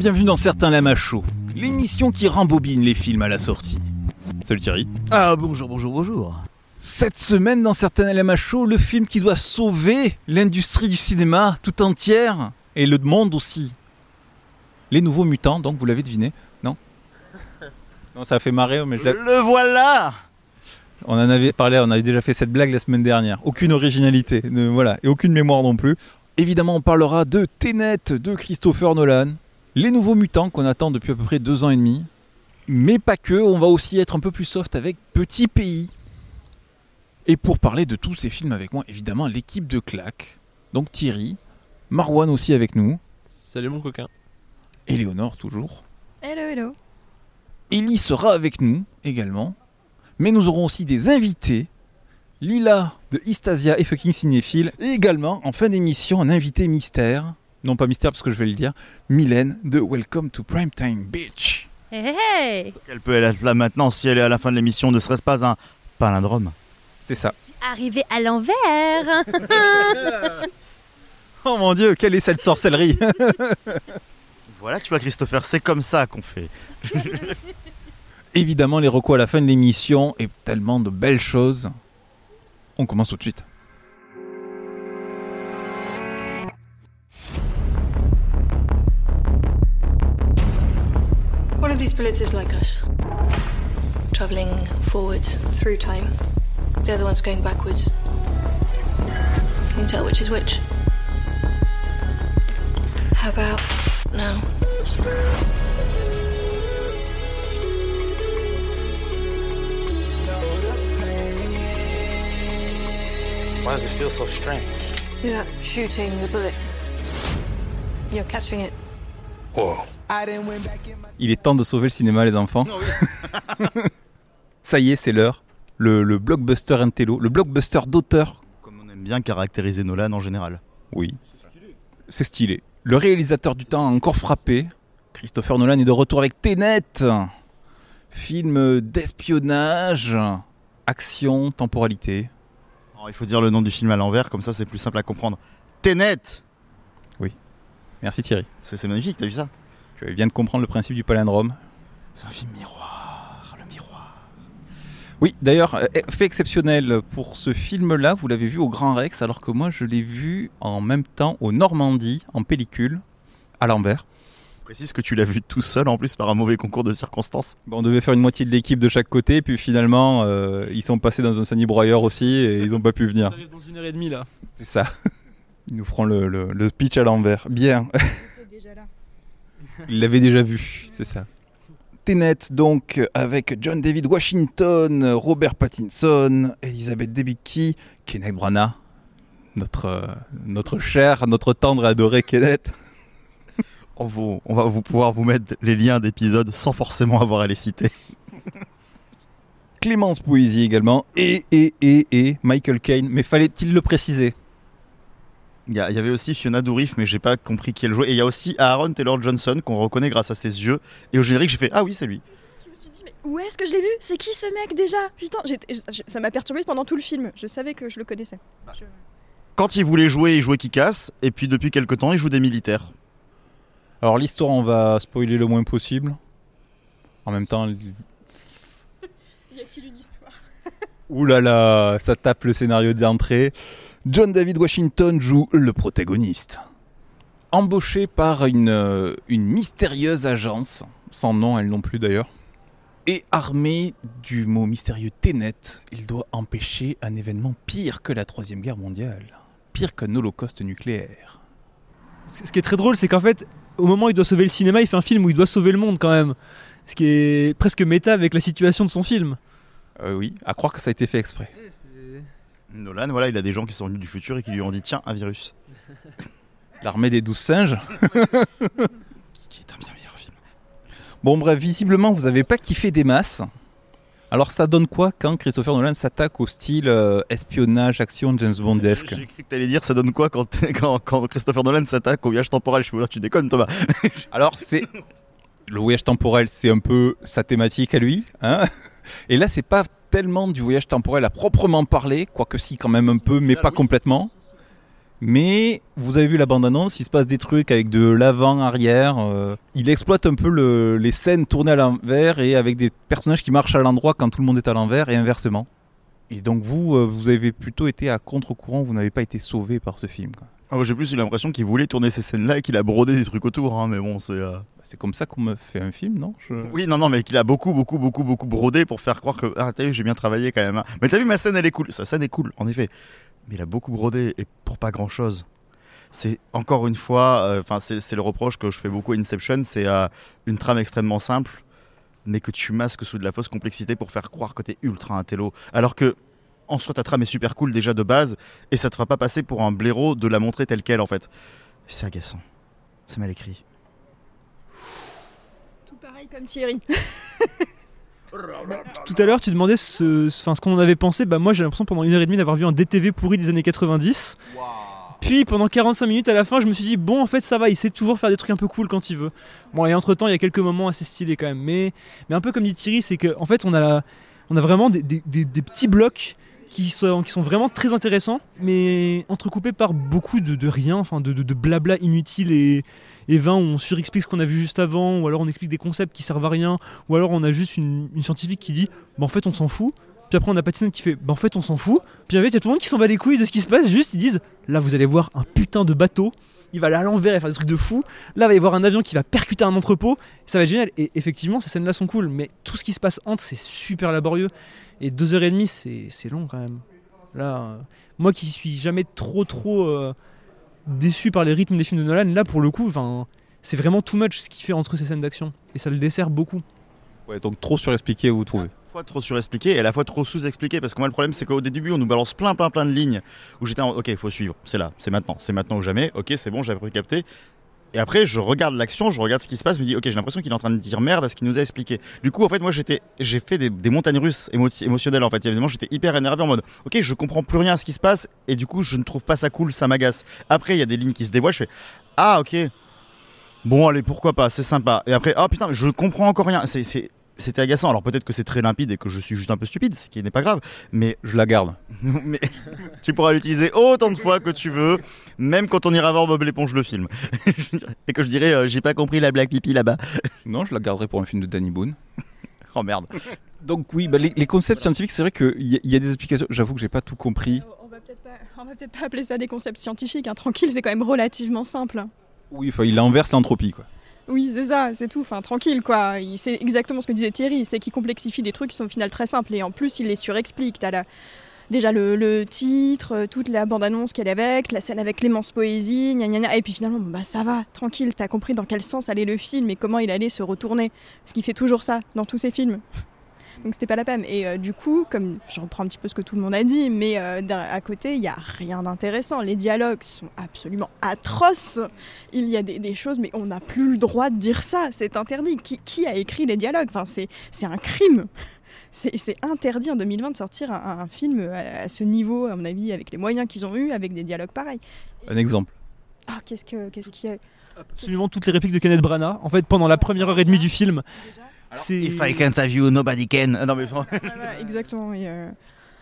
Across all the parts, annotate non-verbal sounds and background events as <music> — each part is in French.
Bienvenue dans Certains Lama Show, l'émission qui rembobine les films à la sortie. Salut Thierry. Ah bonjour, bonjour, bonjour. Cette semaine dans Certains Lama Show, le film qui doit sauver l'industrie du cinéma tout entière et le monde aussi. Les Nouveaux Mutants, donc vous l'avez deviné, non? <laughs> Non, ça a fait marrer, mais je l'ai- Le voilà on en avait parlé, on avait déjà fait cette blague la semaine dernière. Aucune originalité, ne- voilà, et aucune mémoire non plus. Évidemment, on parlera de Tenet de Christopher Nolan, les nouveaux mutants qu'on attend depuis à peu près deux ans et demi. Mais pas que, on va aussi être un peu plus soft avec Petit Pays. Et pour parler de tous ces films avec moi, évidemment, l'équipe de Clac. Donc Thierry, Marwan aussi avec nous, Salut mon coquin. Éléonore toujours. Hello, hello. Ellie sera avec nous également. Mais nous aurons aussi des invités. Lila de Istasia et fucking cinéphile. Et également, en fin d'émission, un invité mystère. Non pas mystère parce que je vais le dire. Mylène de Welcome to Primetime Beach. Hey, hey Elle peut être là maintenant si elle est à la fin de l'émission, ne serait-ce pas un palindrome C'est ça. Arrivé à l'envers <laughs> Oh mon dieu, quelle est cette sorcellerie? <laughs> Voilà, tu vois Christopher, c'est comme ça qu'on fait. <laughs> Évidemment, les recos à la fin de l'émission et tellement de belles choses. On commence tout de suite. These bullets is like us, traveling forwards through time. They're The other one's going backwards. Can you tell which is which? How about now? Why does it feel so strange? You're not shooting the bullet. You're catching it. Whoa. Il est temps de sauver le cinéma, les enfants. <laughs> Ça y est, c'est l'heure. Le, le blockbuster intello, le blockbuster d'auteur. Comme on aime bien caractériser Nolan en général. Oui. C'est stylé. Le réalisateur du temps a encore frappé. Christopher Nolan est de retour avec Tenet. Film d'espionnage, action, temporalité. Alors, il faut dire le nom du film à l'envers, comme ça c'est plus simple à comprendre. Tenet Merci Thierry. C'est magnifique, t'as vu ça? Tu viens de comprendre le principe du palindrome. C'est un film miroir, le miroir. Oui, d'ailleurs, euh, fait exceptionnel pour ce film-là, vous l'avez vu au Grand Rex, alors que moi je l'ai vu en même temps au Normandie, en pellicule, à l'envers. Précise que tu l'as vu tout seul en plus par un mauvais concours de circonstances. Bon, on devait faire une moitié de l'équipe de chaque côté, puis finalement, euh, ils sont passés dans un Sunny Broyer aussi et ils n'ont pas pu venir. J'arrive dans une heure et demie là. C'est ça. <laughs> Ils nous feront le, le- le pitch à l'envers. Bien. <laughs> Ils l'avaient déjà vu, c'est ça. Tenet, donc, avec John David Washington, Robert Pattinson, Elizabeth Debicki, Kenneth Branagh, notre, euh, notre cher, notre tendre et adoré Kenneth. On, vous- on va vous pouvoir vous mettre les liens d'épisodes sans forcément avoir à les citer. Clémence Poésie également, et, et, et, et, Michael Caine. Mais fallait-il le préciser? Il y, avait aussi Fiona Dourif, mais j'ai pas compris qui elle jouait. Et il y a aussi Aaron Taylor Johnson qu'on reconnaît grâce à ses yeux. Et au générique, j'ai fait Ah oui, c'est lui. Je me suis dit, mais où est-ce que je l'ai vu? C'est qui ce mec déjà? Putain, ça m'a perturbé pendant tout le film. Je savais que je le connaissais. Je- Quand il voulait jouer, il jouait qui casse. Et puis depuis quelques temps, il joue des militaires. Alors l'histoire, on va spoiler le moins possible. En même temps, <laughs> Y a-t-il une histoire? <laughs> Ouh là là, ça tape le scénario d'entrée. John David Washington joue le protagoniste. Embauché par une, euh, une mystérieuse agence, sans nom elle non plus d'ailleurs, et armé du mot mystérieux Tenet, il doit empêcher un événement pire que la Troisième Guerre mondiale, pire qu'un holocauste nucléaire. Ce qui est très drôle, c'est qu'en fait, au moment où il doit sauver le cinéma, il fait un film où il doit sauver le monde quand même. Ce qui est presque méta avec la situation de son film. Euh, oui, à croire que ça a été fait exprès. Nolan, voilà, il a des gens qui sont venus du futur et qui lui ont dit Tiens, un virus. <laughs> L'armée des douze singes. <laughs> Qui est un bien meilleur film. Bon bref, visiblement vous avez pas kiffé des masses. Alors ça donne quoi quand Christopher Nolan s'attaque au style euh, espionnage, action, James Bondesque J'ai cru que t'allais dire Ça donne quoi quand, quand, quand Christopher Nolan s'attaque au voyage temporel? Je suis là, tu déconnes, Thomas. <laughs> Alors c'est le voyage temporel, c'est un peu sa thématique à lui, hein Et là c'est pas tellement du voyage temporel à proprement parler, quoique si quand même un peu, mais pas complètement. Mais vous avez vu la bande-annonce, il se passe des trucs avec de l'avant, arrière. euh, il exploite un peu le- les scènes tournées à l'envers et avec des personnages qui marchent à l'endroit quand tout le monde est à l'envers et inversement. Et donc vous, euh, vous avez plutôt été à contre-courant, vous n'avez pas été sauvé par ce film. Ah, J'ai plus eu l'impression qu'il voulait tourner ces scènes-là et qu'il a brodé des trucs autour, hein, mais bon, c'est. euh, Bah, C'est comme ça qu'on me fait un film, non? Je- Oui, non, non, mais qu'il a beaucoup, beaucoup, beaucoup, beaucoup brodé pour faire croire que. Ah, t'as vu, j'ai bien travaillé quand même. hein. Mais t'as vu, ma scène, elle est cool. Sa scène est cool, en effet. Mais il a beaucoup brodé et pour pas grand-chose. C'est encore une fois, euh, enfin, c'est c'est le reproche que je fais beaucoup à Inception c'est euh, une trame extrêmement simple, mais que tu masques sous de la fausse complexité pour faire croire que t'es ultra intello. Alors que. En soi, ta trame est super cool déjà de base, et ça te fera pas passer pour un blaireau de la montrer telle qu'elle en fait. C'est agaçant. C'est mal écrit. Tout pareil comme Thierry. Tout à l'heure, tu demandais ce, ce- enfin, ce qu'on en avait pensé. Bah, moi, j'ai l'impression pendant une heure et demie d'avoir vu un DTV pourri des années 90. Puis pendant 45 minutes à la fin, je me suis dit, bon, en fait, ça va, il sait toujours faire des trucs un peu cool quand il veut. Bon, et entre temps, il y a quelques moments assez stylés quand même. Mais, mais un peu comme dit Thierry, c'est qu'en en fait, on a, la- on a vraiment des, des- des- des petits blocs qui sont, vraiment très intéressants, mais entrecoupés par beaucoup de, rien, enfin, de, blabla inutile et, et vain, où on surexplique ce qu'on a vu juste avant, ou alors on explique des concepts qui servent à rien, ou alors on a juste une, une scientifique qui dit, bah en fait, on s'en fout. Puis après, on a Pattinson qui fait Bah en fait, on s'en fout. Puis en fait, il y a tout le monde qui s'en bat les couilles de ce qui se passe. Juste, ils disent Là, vous allez voir un putain de bateau. Il va aller à l'envers et faire des trucs de fou. Là, il va y avoir un avion qui va percuter un entrepôt. Ça va être génial. Et effectivement, ces scènes-là sont cool. Mais tout ce qui se passe entre, c'est super laborieux. Et deux heures et demie, c'est c'est long quand même. Là, euh, moi qui suis jamais trop, trop euh, déçu par les rythmes des films de Nolan, là, pour le coup, c'est vraiment too much ce qu'il fait entre ces scènes d'action. Et ça le dessert beaucoup. Ouais, donc trop surexpliqué, vous trouvez fois trop surexpliqué et à la fois trop sous-expliqué parce que moi le problème c'est qu'au début on nous balance plein plein plein de lignes où j'étais en ok il faut suivre c'est là c'est maintenant c'est maintenant ou jamais ok c'est bon j'avais capté et après je regarde l'action je regarde ce qui se passe je me dis ok j'ai l'impression qu'il est en train de dire merde à ce qu'il nous a expliqué. Du coup en fait moi j'étais j'ai fait des, montagnes russes émo- émotionnelles en fait. Évidemment j'étais hyper énervé en mode ok je comprends plus rien à ce qui se passe et du coup je ne trouve pas ça cool ça m'agace. Après il y a des lignes qui se dévoilent je fais ah ok. Bon allez pourquoi pas c'est sympa. Et après oh putain je comprends encore rien. C'est c'était agaçant. Alors peut-être que c'est très limpide et que je suis juste un peu stupide, ce qui n'est pas grave. Mais Je la garde. <laughs> mais tu pourras l'utiliser autant de fois que tu veux, même quand on ira voir Bob l'éponge le film. <laughs> et que je dirais, euh, j'ai pas compris la blague pipi là-bas. <laughs> Non, je la garderai pour un film de Danny Boone. Oh merde. Donc oui, bah, les, les concepts scientifiques, c'est vrai qu'il y, y a des explications. J'avoue que j'ai pas tout compris. On va peut-être pas, on va peut-être pas appeler ça des concepts scientifiques. hein. Tranquille, c'est quand même relativement simple. Oui, enfin, il inverse l'entropie, quoi. Oui, c'est ça, c'est tout. Enfin, tranquille, quoi. Sait exactement ce que disait Thierry. C'est qu'il complexifie des trucs qui sont au final très simples. Et en plus, il les surexplique. T'as la... déjà le, le titre, euh, toute la bande-annonce qu'elle est avec, la scène avec Clémence Poésie, gna gna gna. Et puis finalement, bah ça va, tranquille. T'as compris dans quel sens allait le film et comment il allait se retourner. Parce qu'il fait toujours ça dans tous ses films. Donc c'était pas la peine. Et euh, du coup, comme je reprends un petit peu ce que tout le monde a dit, mais euh, à côté, il y a rien d'intéressant. Les dialogues sont absolument atroces. Il y a des, des choses, mais on n'a plus le droit de dire ça. C'est interdit. Qui, qui a écrit les dialogues? Enfin, c'est, un crime. C'est, interdit en 2020 de sortir un, un film à, à ce niveau, à mon avis, avec les moyens qu'ils ont eu, avec des dialogues pareils. Un exemple. Ah, qu'est-ce que, qu'est-ce qu'il y a Absolument toutes les répliques de Kenneth Branagh. En fait, pendant la première heure et demie du film. If I can't have you, nobody can. Ah, Non mais Ouais, voilà, Exactement. Et, euh,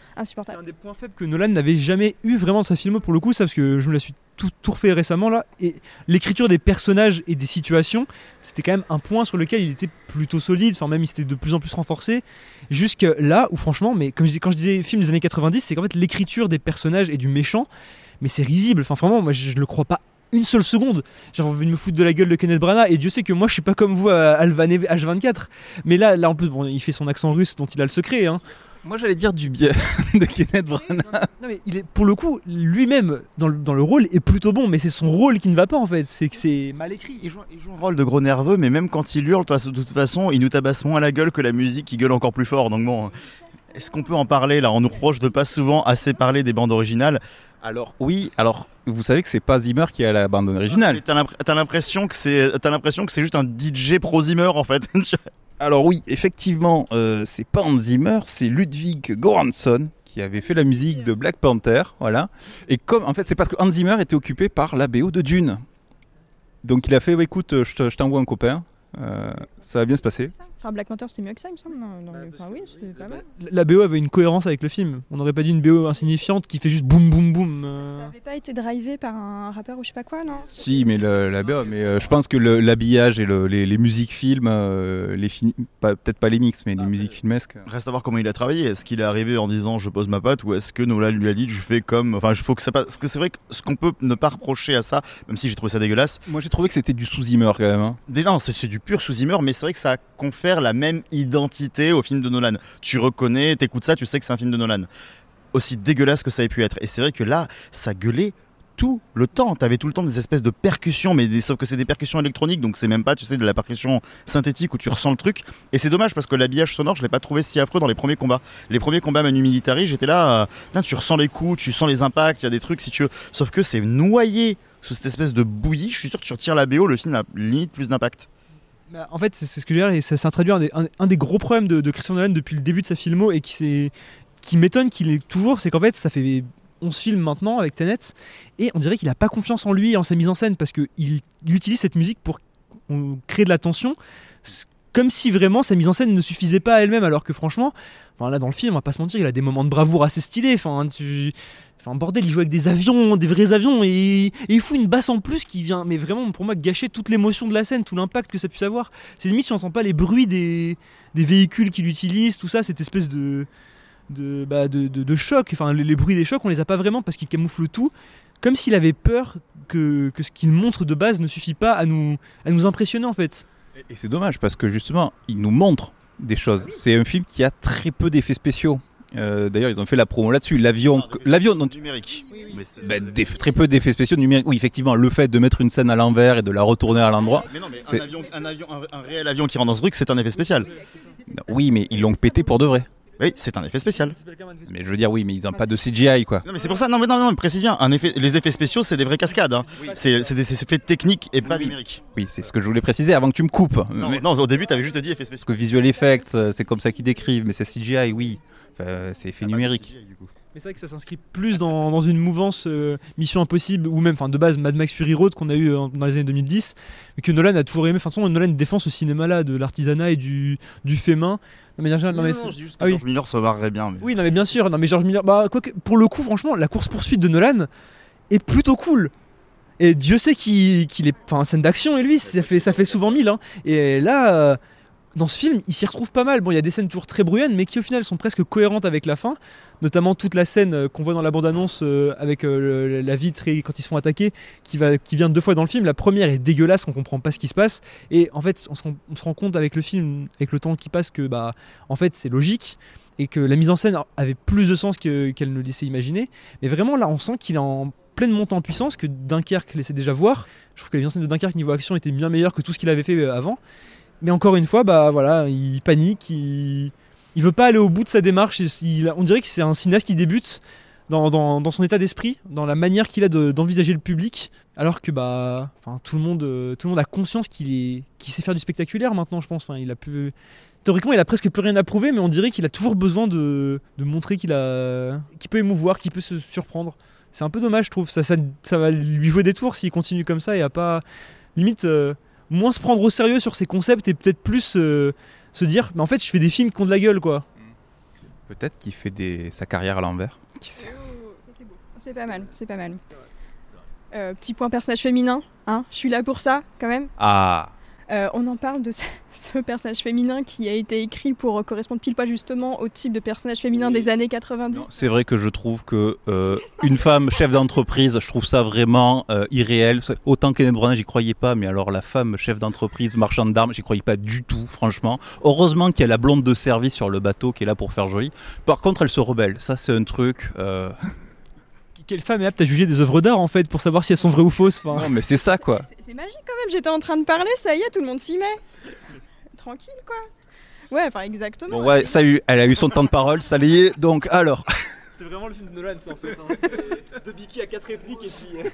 C'est insupportable. un des points faibles que Nolan n'avait jamais eu vraiment dans sa filmo pour le coup, ça parce que je me la suis tout, tout refait récemment là. Et l'écriture des personnages et des situations, c'était quand même un point sur lequel il était plutôt solide, enfin même il s'était de plus en plus renforcé. Jusque là où franchement, mais comme je dis- quand je disais film des années 90, c'est qu'en fait l'écriture des personnages et du méchant, mais c'est risible. Enfin vraiment, moi je, je le crois pas une seule seconde. J'ai envie de me foutre de la gueule de Kenneth Branagh et Dieu sait que moi je suis pas comme vous à Alvan H24. Mais là, là en plus, bon, il fait son accent russe dont il a le secret. Hein. Moi, j'allais dire du bien <laughs> de Kenneth Branagh. Non mais il est pour le coup lui-même dans le, dans le rôle est plutôt bon mais c'est son rôle qui ne va pas en fait c'est que c'est mal écrit il joue, il joue un rôle de gros nerveux, mais même quand il hurle, de toute- de toute façon, il nous tabasse moins la gueule que la musique qui gueule encore plus fort. Donc bon, est-ce qu'on peut en parler là? On nous reproche de pas souvent assez parler des bandes originales. Alors, oui, alors, vous savez que c'est pas Zimmer qui a la bande originale. T'as l'impr- t'as l'impression que c'est, t'as l'impression que c'est juste un DJ pro Zimmer en fait. <laughs> Alors oui, effectivement, euh, c'est pas Hans Zimmer, c'est Ludwig Göransson qui avait fait la musique de Black Panther, voilà. Et comme, en fait, c'est parce que Hans Zimmer était occupé par la BO de Dune. Donc il a fait, ouais, écoute, euh, je t'envoie un copain, euh, ça va bien se passer. Enfin, Black Panther, c'était mieux que ça, il me semble. Non, non, mais- enfin, oui, c'est pas mal. La BO avait une cohérence avec le film. On n'aurait pas dit une BO insignifiante qui fait juste boum boum boum. euh. Ça avait pas été drivé par un rappeur ou je sais pas quoi, non? Si, mais le- la BO, mais euh, je pense que le- l'habillage et le- les, les musiques films, euh, les films, pas- peut-être pas les mix, mais les musiques filmesques. Reste à voir comment il a travaillé. Est-ce qu'il est arrivé en disant je pose ma patte ou est-ce que Nolan lui a dit je fais comme. Enfin, il faut que ça passe. Parce que c'est vrai que ce qu'on peut ne pas reprocher à ça, même si j'ai trouvé ça dégueulasse, Moi j'ai trouvé que c'était du sous-Zimmer quand même. hein. Déjà, non, c'est c'est du pur sous-Zimmer, mais c'est vrai que ça confère la même identité au film de Nolan. Tu reconnais, t'écoutes ça, tu sais que c'est un film de Nolan. Aussi dégueulasse que ça ait pu être. Et c'est vrai que là, ça gueulait tout le temps. T'avais tout le temps des espèces de percussions, mais sauf que c'est des percussions électroniques, donc c'est même pas, tu sais, de la percussion synthétique où tu ressens le truc. Et c'est dommage parce que l'habillage sonore, je l'ai pas trouvé si affreux dans les premiers combats. Les premiers combats Manu Militari, j'étais là, euh, tu ressens les coups, tu sens les impacts, il y a des trucs si tu veux. Sauf que c'est noyé sous cette espèce de bouillie. Je suis sûr que tu retires la BO, le film a limite plus d'impact. Bah, en fait, c'est ce que je veux dire, et ça, ça introduit un des, un- un des gros problèmes de, Christian Nolan depuis le début de sa filmo et qui, m'étonne qu'il ait toujours, c'est qu'en fait, ça fait 11 films maintenant avec Tenet, et on dirait qu'il a pas confiance en lui et en sa mise en scène parce qu'il il utilise cette musique pour créer de la tension, comme si vraiment sa mise en scène ne suffisait pas à elle-même, alors que franchement, là dans le film, on va pas se mentir, il a des moments de bravoure assez stylés. Enfin, bordel, il joue avec des avions, des vrais avions, et, et il fout une basse en plus qui vient, mais vraiment, pour moi, gâcher toute l'émotion de la scène, tout l'impact que ça puisse avoir. C'est limite si on n'entend pas les bruits des, des véhicules qu'il utilise, tout ça, cette espèce de, de, bah, de, de- de choc. Enfin, les, les bruits des chocs, on les a pas vraiment parce qu'il camoufle tout, comme s'il avait peur que, que ce qu'il montre de base ne suffit pas à nous, à nous impressionner en fait. Et c'est dommage parce que justement, il nous montre des choses. C'est un film qui a très peu d'effets spéciaux. Euh, D'ailleurs, ils ont fait la promo là-dessus. L'avion, l'avion, non, numérique. Mais ben, des- très peu d'effets spéciaux numériques. Oui, effectivement, le fait de mettre une scène à l'envers et de la retourner à l'endroit. Mais non, mais un, avion, un, avion, un, un réel avion qui rentre dans ce truc, c'est un effet spécial. Oui, mais ils l'ont pété pour de vrai. Oui, c'est un effet spécial. Mais je veux dire, oui, mais ils n'ont pas de CGI, quoi. Non, mais c'est pour ça. Non, mais non, non, mais précise bien. Un effet, les effets spéciaux, c'est des vraies cascades. hein. C'est c'est des effets techniques et pas Oui. numériques. Oui, c'est ce que je voulais préciser avant que tu me coupes. Non, Mais- non, au début, t'avais juste dit effets Parce spéciaux. que visual effects, euh, c'est comme ça qu'ils décrivent, mais c'est CGI, oui. C'est effet numérique. Mais c'est vrai que ça s'inscrit plus dans, dans une mouvance euh, Mission Impossible ou même, enfin de base Mad Max Fury Road qu'on a eu euh, dans les années 2010, mais que Nolan a toujours aimé. Enfin, de toute façon, Nolan défend ce cinéma-là de l'artisanat et du, du fait main. De manière générale, non, mais dis juste que Ah oui. George Miller se marrerait bien. mais- Oui, non mais bien sûr, non mais George Miller, bah pour le coup, franchement, la course poursuite de Nolan est plutôt cool. Et Dieu sait qu'il qu'il est, enfin, scène d'action et lui, ça fait, ça fait souvent mille. Hein. Et là, euh, dans ce film, il s'y retrouve pas mal. Bon, il y a des scènes toujours très bruyantes, mais qui au final sont presque cohérentes avec la fin. Notamment toute la scène euh, qu'on voit dans la bande-annonce euh, avec euh, la vitre et quand ils se font attaquer, qui, va, qui vient deux fois dans le film. La première est dégueulasse, on comprend pas ce qui se passe. Et en fait, on se rend, compte avec le film, avec le temps qui passe, que bah, en fait, c'est logique et que la mise en scène avait plus de sens que- qu'elle ne laissait imaginer. Mais vraiment, là, on sent qu'il est en pleine montée en puissance, que Dunkerque laissait déjà voir. Je trouve que la mise en scène de Dunkerque niveau action était bien meilleure que tout ce qu'il avait fait avant. Mais encore une fois, bah voilà, il panique, il, il veut pas aller au bout de sa démarche. on dirait que c'est un cinéaste qui débute dans, son état d'esprit, dans la manière qu'il a de- d'envisager le public, alors que bah, tout le monde, euh, tout le monde a conscience qu'il sait faire du spectaculaire maintenant, je pense. Il a pu, théoriquement, il a presque plus rien à prouver, mais on dirait qu'il a toujours besoin de, montrer qu'il peut émouvoir, qu'il peut se surprendre. C'est un peu dommage, je trouve. Ça va lui jouer des tours s'il continue comme ça et à pas limite euh, moins se prendre au sérieux sur ses concepts et peut-être plus euh, se dire, mais en fait, je fais des films qui ont de la gueule, quoi. Peut-être qu'il fait des... sa carrière à l'envers. Qui sait C'est pas mal, c'est pas mal. Euh, petit point personnage féminin, hein, je suis là pour ça quand même. Ah Euh, on en parle de ce, <laughs> ce personnage féminin qui a été écrit pour correspondre pile pas justement au type de personnage féminin des années 90. C'est vrai que je trouve que euh, une femme chef d'entreprise, je trouve ça vraiment euh, irréel. Autant Kenneth Branagh, j'y croyais pas, mais alors la femme chef d'entreprise, marchande d'armes, j'y croyais pas du tout, franchement. Heureusement qu'il y a la blonde de service sur le bateau qui est là pour faire joli. Par contre, elle se rebelle. Ça, c'est un truc. <laughs> euh, Quelle femme est apte à juger des œuvres d'art, en fait, pour savoir si elles sont vraies ou fausses enfin, Non, mais c'est ça, quoi. C'est- magique quand même, j'étais en train de parler, ça y est, tout le monde s'y met. Tranquille quoi. Ouais, enfin exactement. Bon, ouais, ça a eu, elle a eu son temps de parole, ça y est. Donc, alors. C'est vraiment le film de Nolan, ça, en fait. hein. <laughs> Deux Biki à quatre répliques et puis...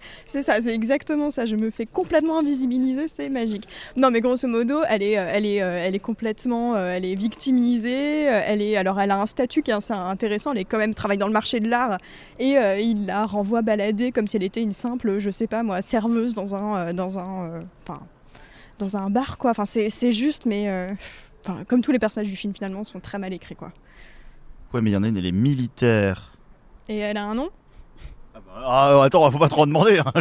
<laughs> C'est ça, c'est exactement ça. Je me fais complètement invisibiliser, c'est magique. Non, mais grosso modo, elle est, euh, elle est, euh, elle est complètement, euh, elle est victimisée. Elle est, alors, elle a un statut qui est assez intéressant. Elle est quand même travaille dans le marché de l'art et euh, il la renvoie balader comme si elle était une simple, je sais pas moi, serveuse dans un, dans un, euh, enfin, dans un bar, quoi. Enfin, c'est juste, mais euh, enfin, comme tous les personnages du film, finalement, sont très mal écrits, quoi. Ouais, mais il y en a une, elle est militaire. Et elle a un nom? Ah, attends, faut pas trop en demander. hein.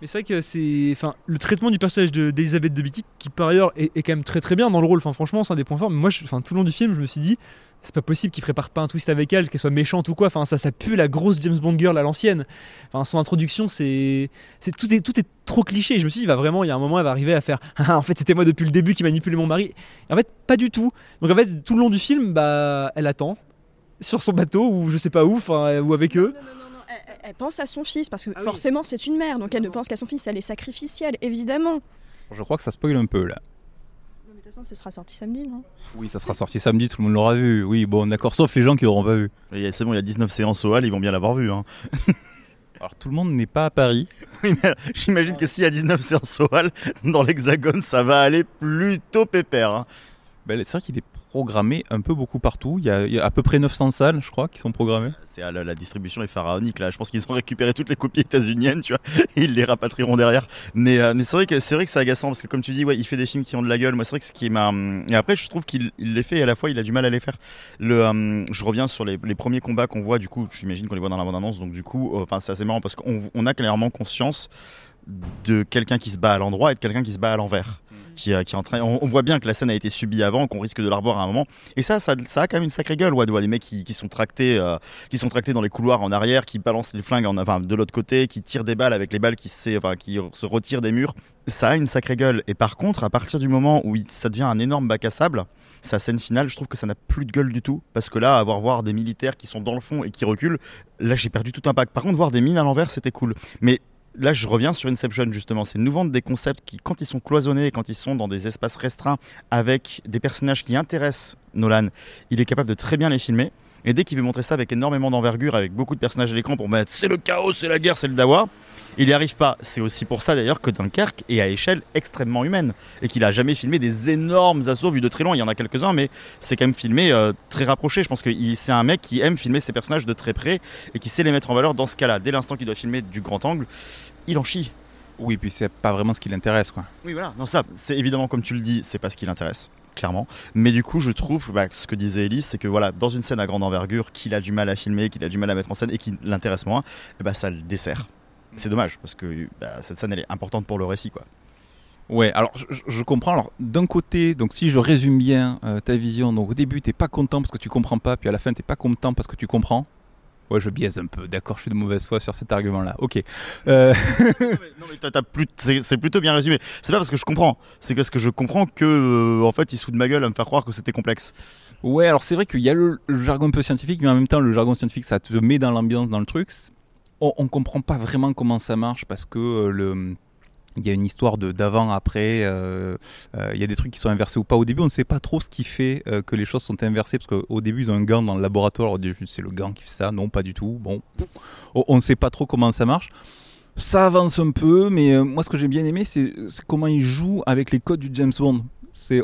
Mais c'est vrai que c'est. Enfin, le traitement du personnage de- d'Elisabeth de qui par ailleurs est, est quand même très très bien dans le rôle, enfin, franchement, c'est un des points forts. Mais moi, je- enfin, tout le long du film, je me suis dit, c'est pas possible qu'il prépare pas un twist avec elle, qu'elle soit méchante ou quoi. Enfin, ça, ça pue la grosse James Bond girl à l'ancienne. Enfin, son introduction, c'est. c'est tout, est, tout est trop cliché. Je me suis dit, il va vraiment, il y a un moment, elle va arriver à faire <laughs> Ah, en fait, c'était moi depuis le début qui manipulait mon mari. Et en fait, pas du tout. Donc, en fait, tout le long du film, bah, elle attend sur son bateau ou je sais pas où, enfin, ou avec eux. Non, non, non, non, Elle, pense à son fils, parce que Ah oui. forcément, c'est une mère, donc elle ne pense qu'à son fils. Elle est sacrificielle, évidemment. Je crois que ça spoil un peu là. Mais de toute façon, ce sera sorti samedi, non? Oui, ça sera sorti samedi, tout le monde l'aura vu. Oui, bon, d'accord, sauf les gens qui l'auront pas vu. C'est bon, il y a 19 séances au hall, ils vont bien l'avoir vu. hein. <laughs> Alors tout le monde n'est pas à Paris. <laughs> Oui, mais J'imagine que s'il y a 19 séances au hall, dans l'hexagone, ça va aller plutôt pépère. hein. Ben, c'est vrai qu'il est programmé un peu beaucoup partout. Il y, a, à peu près 900 salles, je crois, qui sont programmées. C'est à la, la distribution est pharaonique là. Je pense qu'ils ont <laughs> récupéré toutes les copies états-uniennes, tu vois, <laughs> ils les rapatrieront derrière. Mais, euh, mais c'est vrai que c'est vrai que c'est agaçant parce que comme tu dis, ouais, il fait des films qui ont de la gueule. Moi, c'est vrai que ce qui m'a et après, je trouve qu'il il les fait et à la fois il a du mal à les faire. Euh, je reviens sur les, premiers combats qu'on voit. Du coup, j'imagine qu'on les voit dans la bande-annonce. Donc du coup, euh, enfin, c'est assez marrant parce qu'on on a clairement conscience de quelqu'un qui se bat à l'endroit et de quelqu'un qui se bat à l'envers. Qui, euh, on, voit bien que la scène a été subie avant, qu'on risque de la revoir à un moment. Et ça, ça, a quand même une sacrée gueule. Voir des mecs qui, qui sont tractés, euh, qui sont tractés dans les couloirs en arrière, qui balancent les flingues en, enfin, de l'autre côté, qui tirent des balles avec les balles qui, qui se retirent des murs. Ça a une sacrée gueule. Et par contre, à partir du moment où ça devient un énorme bac à sable, sa scène finale, je trouve que ça n'a plus de gueule du tout. Parce que là, avoir voir des militaires qui sont dans le fond et qui reculent, là, j'ai perdu tout impact. Par contre, voir des mines à l'envers, c'était cool. Mais Là, je reviens sur Inception justement. C'est nous vendre des concepts qui, quand ils sont cloisonnés, quand ils sont dans des espaces restreints, avec des personnages qui intéressent Nolan, il est capable de très bien les filmer. Et dès qu'il veut montrer ça avec énormément d'envergure, avec beaucoup de personnages à l'écran pour mettre c'est le chaos, c'est la guerre, c'est le dawa, il n'y arrive pas. C'est aussi pour ça d'ailleurs que Dunkerque est à échelle extrêmement humaine et qu'il a jamais filmé des énormes assauts vus de très loin. Il y en a quelques-uns, mais c'est quand même filmé euh, très rapproché. Je pense que c'est un mec qui aime filmer ses personnages de très près et qui sait les mettre en valeur dans ce cas-là. Dès l'instant qu'il doit filmer du grand angle, il en chie. Oui, puis c'est pas vraiment ce qui l'intéresse, quoi. Oui, voilà. Non, ça, c'est évidemment, comme tu le dis, c'est pas ce qui l'intéresse, clairement. Mais du coup, je trouve, bah, ce que disait Elise, c'est que voilà, dans une scène à grande envergure, qu'il a du mal à filmer, qu'il a du mal à mettre en scène et qui l'intéresse moins, eh bah, ça le dessert. C'est dommage, parce que bah, cette scène, elle est importante pour le récit, quoi. Ouais, alors je, comprends. Alors d'un côté, donc si je résume bien euh, ta vision, donc au début t'es pas content parce que tu comprends pas, puis à la fin t'es pas content parce que tu comprends. Ouais, je biaise un peu. D'accord, je suis de mauvaise foi sur cet argument-là. Ok. Euh, non, <laughs> mais, mais plus- c'est plutôt bien résumé. C'est pas parce que je comprends, c'est parce que je comprends que, euh, en fait, il se de ma gueule à me faire croire que c'était complexe. Ouais, alors c'est vrai qu'il y a le, le jargon un peu scientifique, mais en même temps, le jargon scientifique, ça te met dans l'ambiance, dans le truc. On, on comprend pas vraiment comment ça marche parce que euh, le. Il y a une histoire de d'avant, après. euh, euh, il y a des trucs qui sont inversés ou pas. Au début, on ne sait pas trop ce qui fait que les choses sont inversées parce qu'au début, ils ont un gant dans le laboratoire. On dit c'est le gant qui fait ça. Non, pas du tout. Bon, on- ne sait pas trop comment ça marche. Ça avance un peu, mais moi, ce que j'ai bien aimé, c'est comment ils jouent avec les codes du James Bond.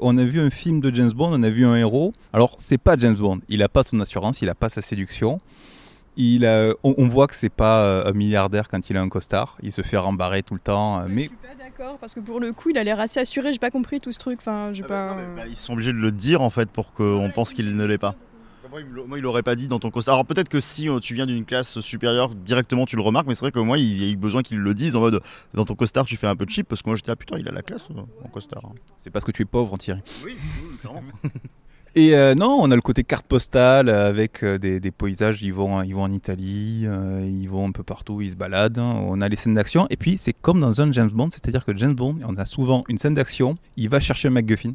On a vu un film de James Bond, on a vu un héros. Alors, c'est pas James Bond. Il a pas son assurance, il a pas sa séduction. Il a- on, on voit que c'est pas euh, un milliardaire quand il a un costard. Il se fait rembarrer tout le temps. euh, Je mais suis pas d'accord, parce que pour le coup, il a l'air assez assuré. J'ai pas compris tout ce truc. Enfin, j'ai pas. Bah, ils sont obligés de le dire, en fait, pour qu'on pense qu'il ne l'est pas. Moi, il me l'a- moi, il l'aurait pas dit dans ton costard. Alors peut-être que si euh, tu viens d'une classe supérieure, directement tu le remarques, mais c'est vrai que moi, il y a eu besoin qu'ils le disent en mode dans ton costard, tu fais un peu cheap, parce que moi j'étais ah putain, il a la classe en costard. c'est parce que tu es pauvre, Thierry. Oui, vraiment. <laughs> Et euh, non, on a le côté carte postale avec euh, des, paysages. Ils vont, en Italie, euh, ils vont un peu partout, ils se baladent. hein. On a les scènes d'action. Et puis, c'est comme dans un James Bond, c'est-à-dire que James Bond, on a souvent une scène d'action. Il va chercher un MacGuffin,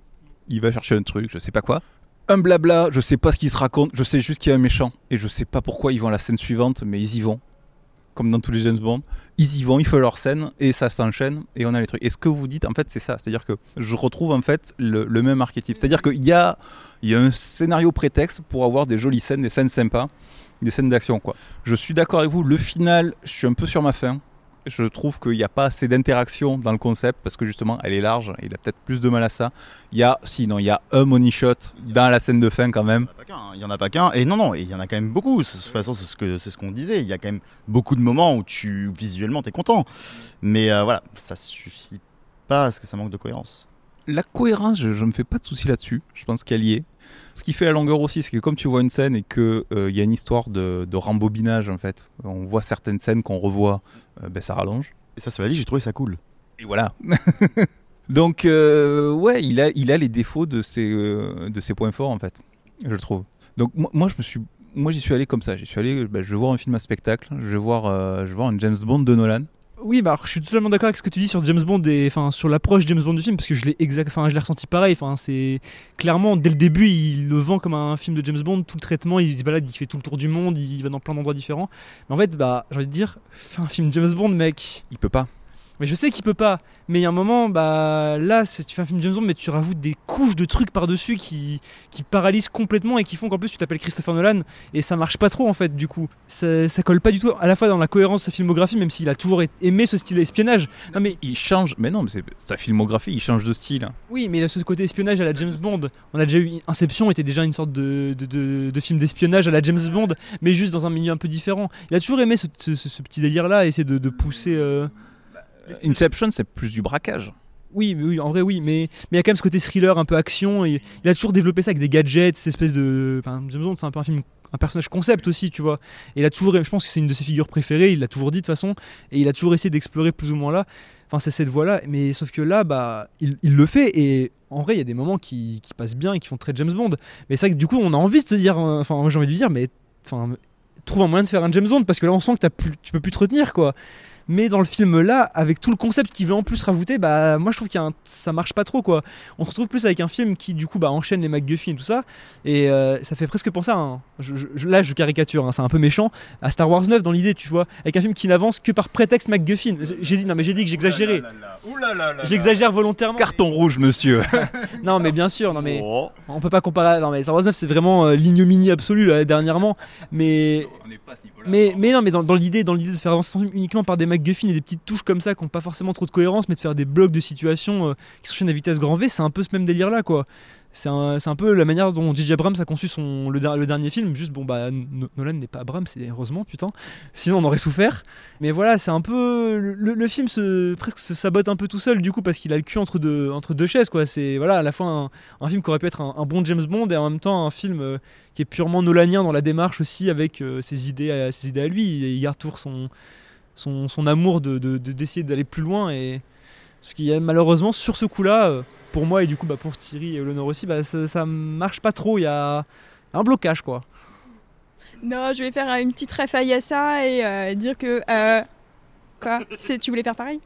il va chercher un truc, je sais pas quoi. Un blabla, je sais pas ce qu'ils se racontent, je sais juste qu'il y a un méchant. Et je sais pas pourquoi ils vont à la scène suivante, mais ils y vont. Comme dans tous les James Bond. Ils y vont, ils font leur scène, et ça s'enchaîne, et on a les trucs. Et ce que vous dites, en fait, c'est ça. C'est-à-dire que je retrouve, en fait, le, même archétype. C'est-à-dire qu'il y a, y a un scénario prétexte pour avoir des jolies scènes, des scènes sympas, des scènes d'action, quoi. Je suis d'accord avec vous, le final, je suis un peu sur ma fin. Je trouve qu'il n'y a pas assez d'interaction dans le concept parce que justement elle est large, il a peut-être plus de mal à ça. Il y a, sinon il y a un money shot dans la scène de fin quand même. Il y en a pas qu'un, hein. En a pas qu'un. Et non, non, il y en a quand même beaucoup. De toute façon, c'est ce que c'est ce qu'on disait. Il y a quand même beaucoup de moments où tu visuellement t'es content. Mais euh, voilà, ça suffit pas parce que ça manque de cohérence. La cohérence, je, je me fais pas de soucis là-dessus. Je pense qu'elle y est. Ce qui fait la longueur aussi, c'est que comme tu vois une scène et qu'il il y a une histoire de, de rembobinage en fait, on voit certaines scènes qu'on revoit, euh, ben, ça rallonge. Et ça, cela dit, j'ai trouvé ça cool. Et voilà. <laughs> Donc euh, ouais, il a, il a les défauts de ses, euh, de ses points forts en fait, je trouve. Donc moi, moi, je me suis, moi j'y suis allé comme ça. J'y suis allé, ben, je vais voir un film à spectacle, je vais voir, euh, je vais voir un James Bond de Nolan. Oui, bah je suis totalement d'accord avec ce que tu dis sur James Bond et enfin sur l'approche James Bond du film parce que je l'ai exact, enfin je l'ai ressenti pareil. C'est clairement dès le début il le vend comme un film de James Bond, tout le traitement, il se balade, il fait tout le tour du monde, il va dans plein d'endroits différents. Mais en fait, bah j'ai envie de dire, fais un film James Bond, mec. Il peut pas. Mais je sais qu'il peut pas. Mais il y a un moment, bah là, tu fais un film James Bond, mais tu rajoutes des couches de trucs par-dessus qui, qui paralysent complètement et qui font qu'en plus tu t'appelles Christopher Nolan et ça marche pas trop en fait, du coup. Ça, ça colle pas du tout à la fois dans la cohérence de sa filmographie, même s'il a toujours aimé ce style espionnage. Non mais Il change, mais non, mais sa filmographie, il change de style. oui, mais il a ce côté espionnage à la James Bond. On a déjà eu Inception était déjà une sorte de, de, de- de film d'espionnage à la James Bond, mais juste dans un milieu un peu différent. Il a toujours aimé ce, ce- ce- ce petit délire là, essayer de, de pousser. euh, Inception, c'est plus du braquage. Oui, oui, en vrai, oui, mais il y a quand même ce côté thriller, un peu action. Il a toujours développé ça avec des gadgets, cette espèce de. James Bond, c'est un peu un film, un personnage concept aussi, tu vois. Et il a toujours, je pense que c'est une de ses figures préférées. Il l'a toujours dit de toute façon, et il a toujours essayé d'explorer plus ou moins là. Enfin, c'est cette voie-là. Mais sauf que là, bah, il, le fait. Et en vrai, il y a des moments qui, passent bien et qui font très James Bond. Mais c'est vrai que du coup, on a envie de se dire, euh, enfin, moi, j'ai envie de dire, mais, trouve un moyen de faire un James Bond parce que là, on sent que t'as plus, tu peux plus te retenir, quoi. Mais dans le film là, avec tout le concept qu'il veut en plus rajouter, bah moi je trouve que ça marche pas trop quoi. On se retrouve plus avec un film qui du coup bah, enchaîne les MacGuffin et tout ça, et euh, ça fait presque penser à un, là je caricature, hein, c'est un peu méchant, à Star Wars 9 dans l'idée tu vois, avec un film qui n'avance que par prétexte MacGuffin. J'ai dit non mais j'ai dit que j'exagérais, j'exagère volontairement. Carton rouge, monsieur. <laughs> Non mais bien sûr, non mais Oh. on peut pas comparer. Non mais Star Wars 9 c'est vraiment euh, l'ignominie absolue là, dernièrement, mais mais, mais non, mais dans, dans l'idée, dans l'idée de faire avancer uniquement par des MacGuffin et des petites touches comme ça qui n'ont pas forcément trop de cohérence, mais de faire des blocs de situations euh, qui s'enchaînent à vitesse grand V, c'est un peu ce même délire là quoi. C'est un, un peu la manière dont J.J. Abrams a conçu son, le, le dernier film. Juste, bon, bah, No- Nolan n'est pas Abrams, heureusement, putain. Sinon, on aurait souffert. Mais voilà, c'est un peu. Le, film se, presque se sabote un peu tout seul, du coup, parce qu'il a le cul entre deux, entre deux chaises, quoi. C'est voilà, à la fois un, film qui aurait pu être un, bon James Bond et en même temps un film euh, qui est purement nolanien dans la démarche aussi, avec euh, ses, idées à, ses idées à lui. Il, garde toujours son, son, son amour de, de- de- d'essayer d'aller plus loin. Et ce qui est malheureusement sur ce coup-là, euh, pour moi et du coup bah, pour Thierry et Eleanor aussi, bah, ça, ça marche pas trop. Il y a un blocage, quoi. Non, je vais faire euh, une petite réfaille à ça et euh, dire que. euh, Quoi? Tu voulais faire pareil?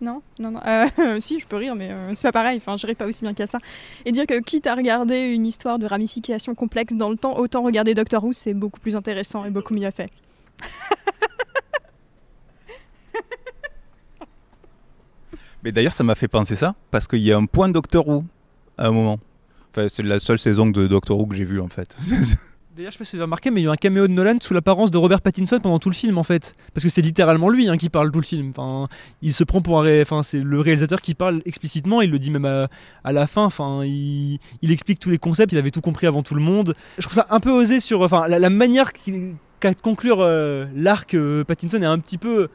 Non, non, non. Euh, <laughs> si, je peux rire, mais euh, c'est pas pareil. Enfin, je ris pas aussi bien qu'à ça. Et dire que quitte à regarder une histoire de ramification complexe dans le temps, autant regarder Doctor Who, c'est beaucoup plus intéressant et beaucoup mieux fait. <laughs> Mais d'ailleurs, ça m'a fait penser ça, parce qu'il y a un point Doctor Who à un moment. Enfin, c'est la seule saison de Doctor Who que j'ai vue en fait. <laughs> D'ailleurs, je sais pas si vous avez remarqué, mais il y a eu un caméo de Nolan sous l'apparence de Robert Pattinson pendant tout le film, en fait. Parce que c'est littéralement lui hein, qui parle tout le film. Enfin, il se prend pour un. Enfin, c'est le réalisateur qui parle explicitement. Il le dit même à, à la fin. Enfin, il, explique tous les concepts. Il avait tout compris avant tout le monde. Je trouve ça un peu osé sur. Enfin, la, manière qu'a de conclure euh, l'arc euh, Pattinson est un petit peu.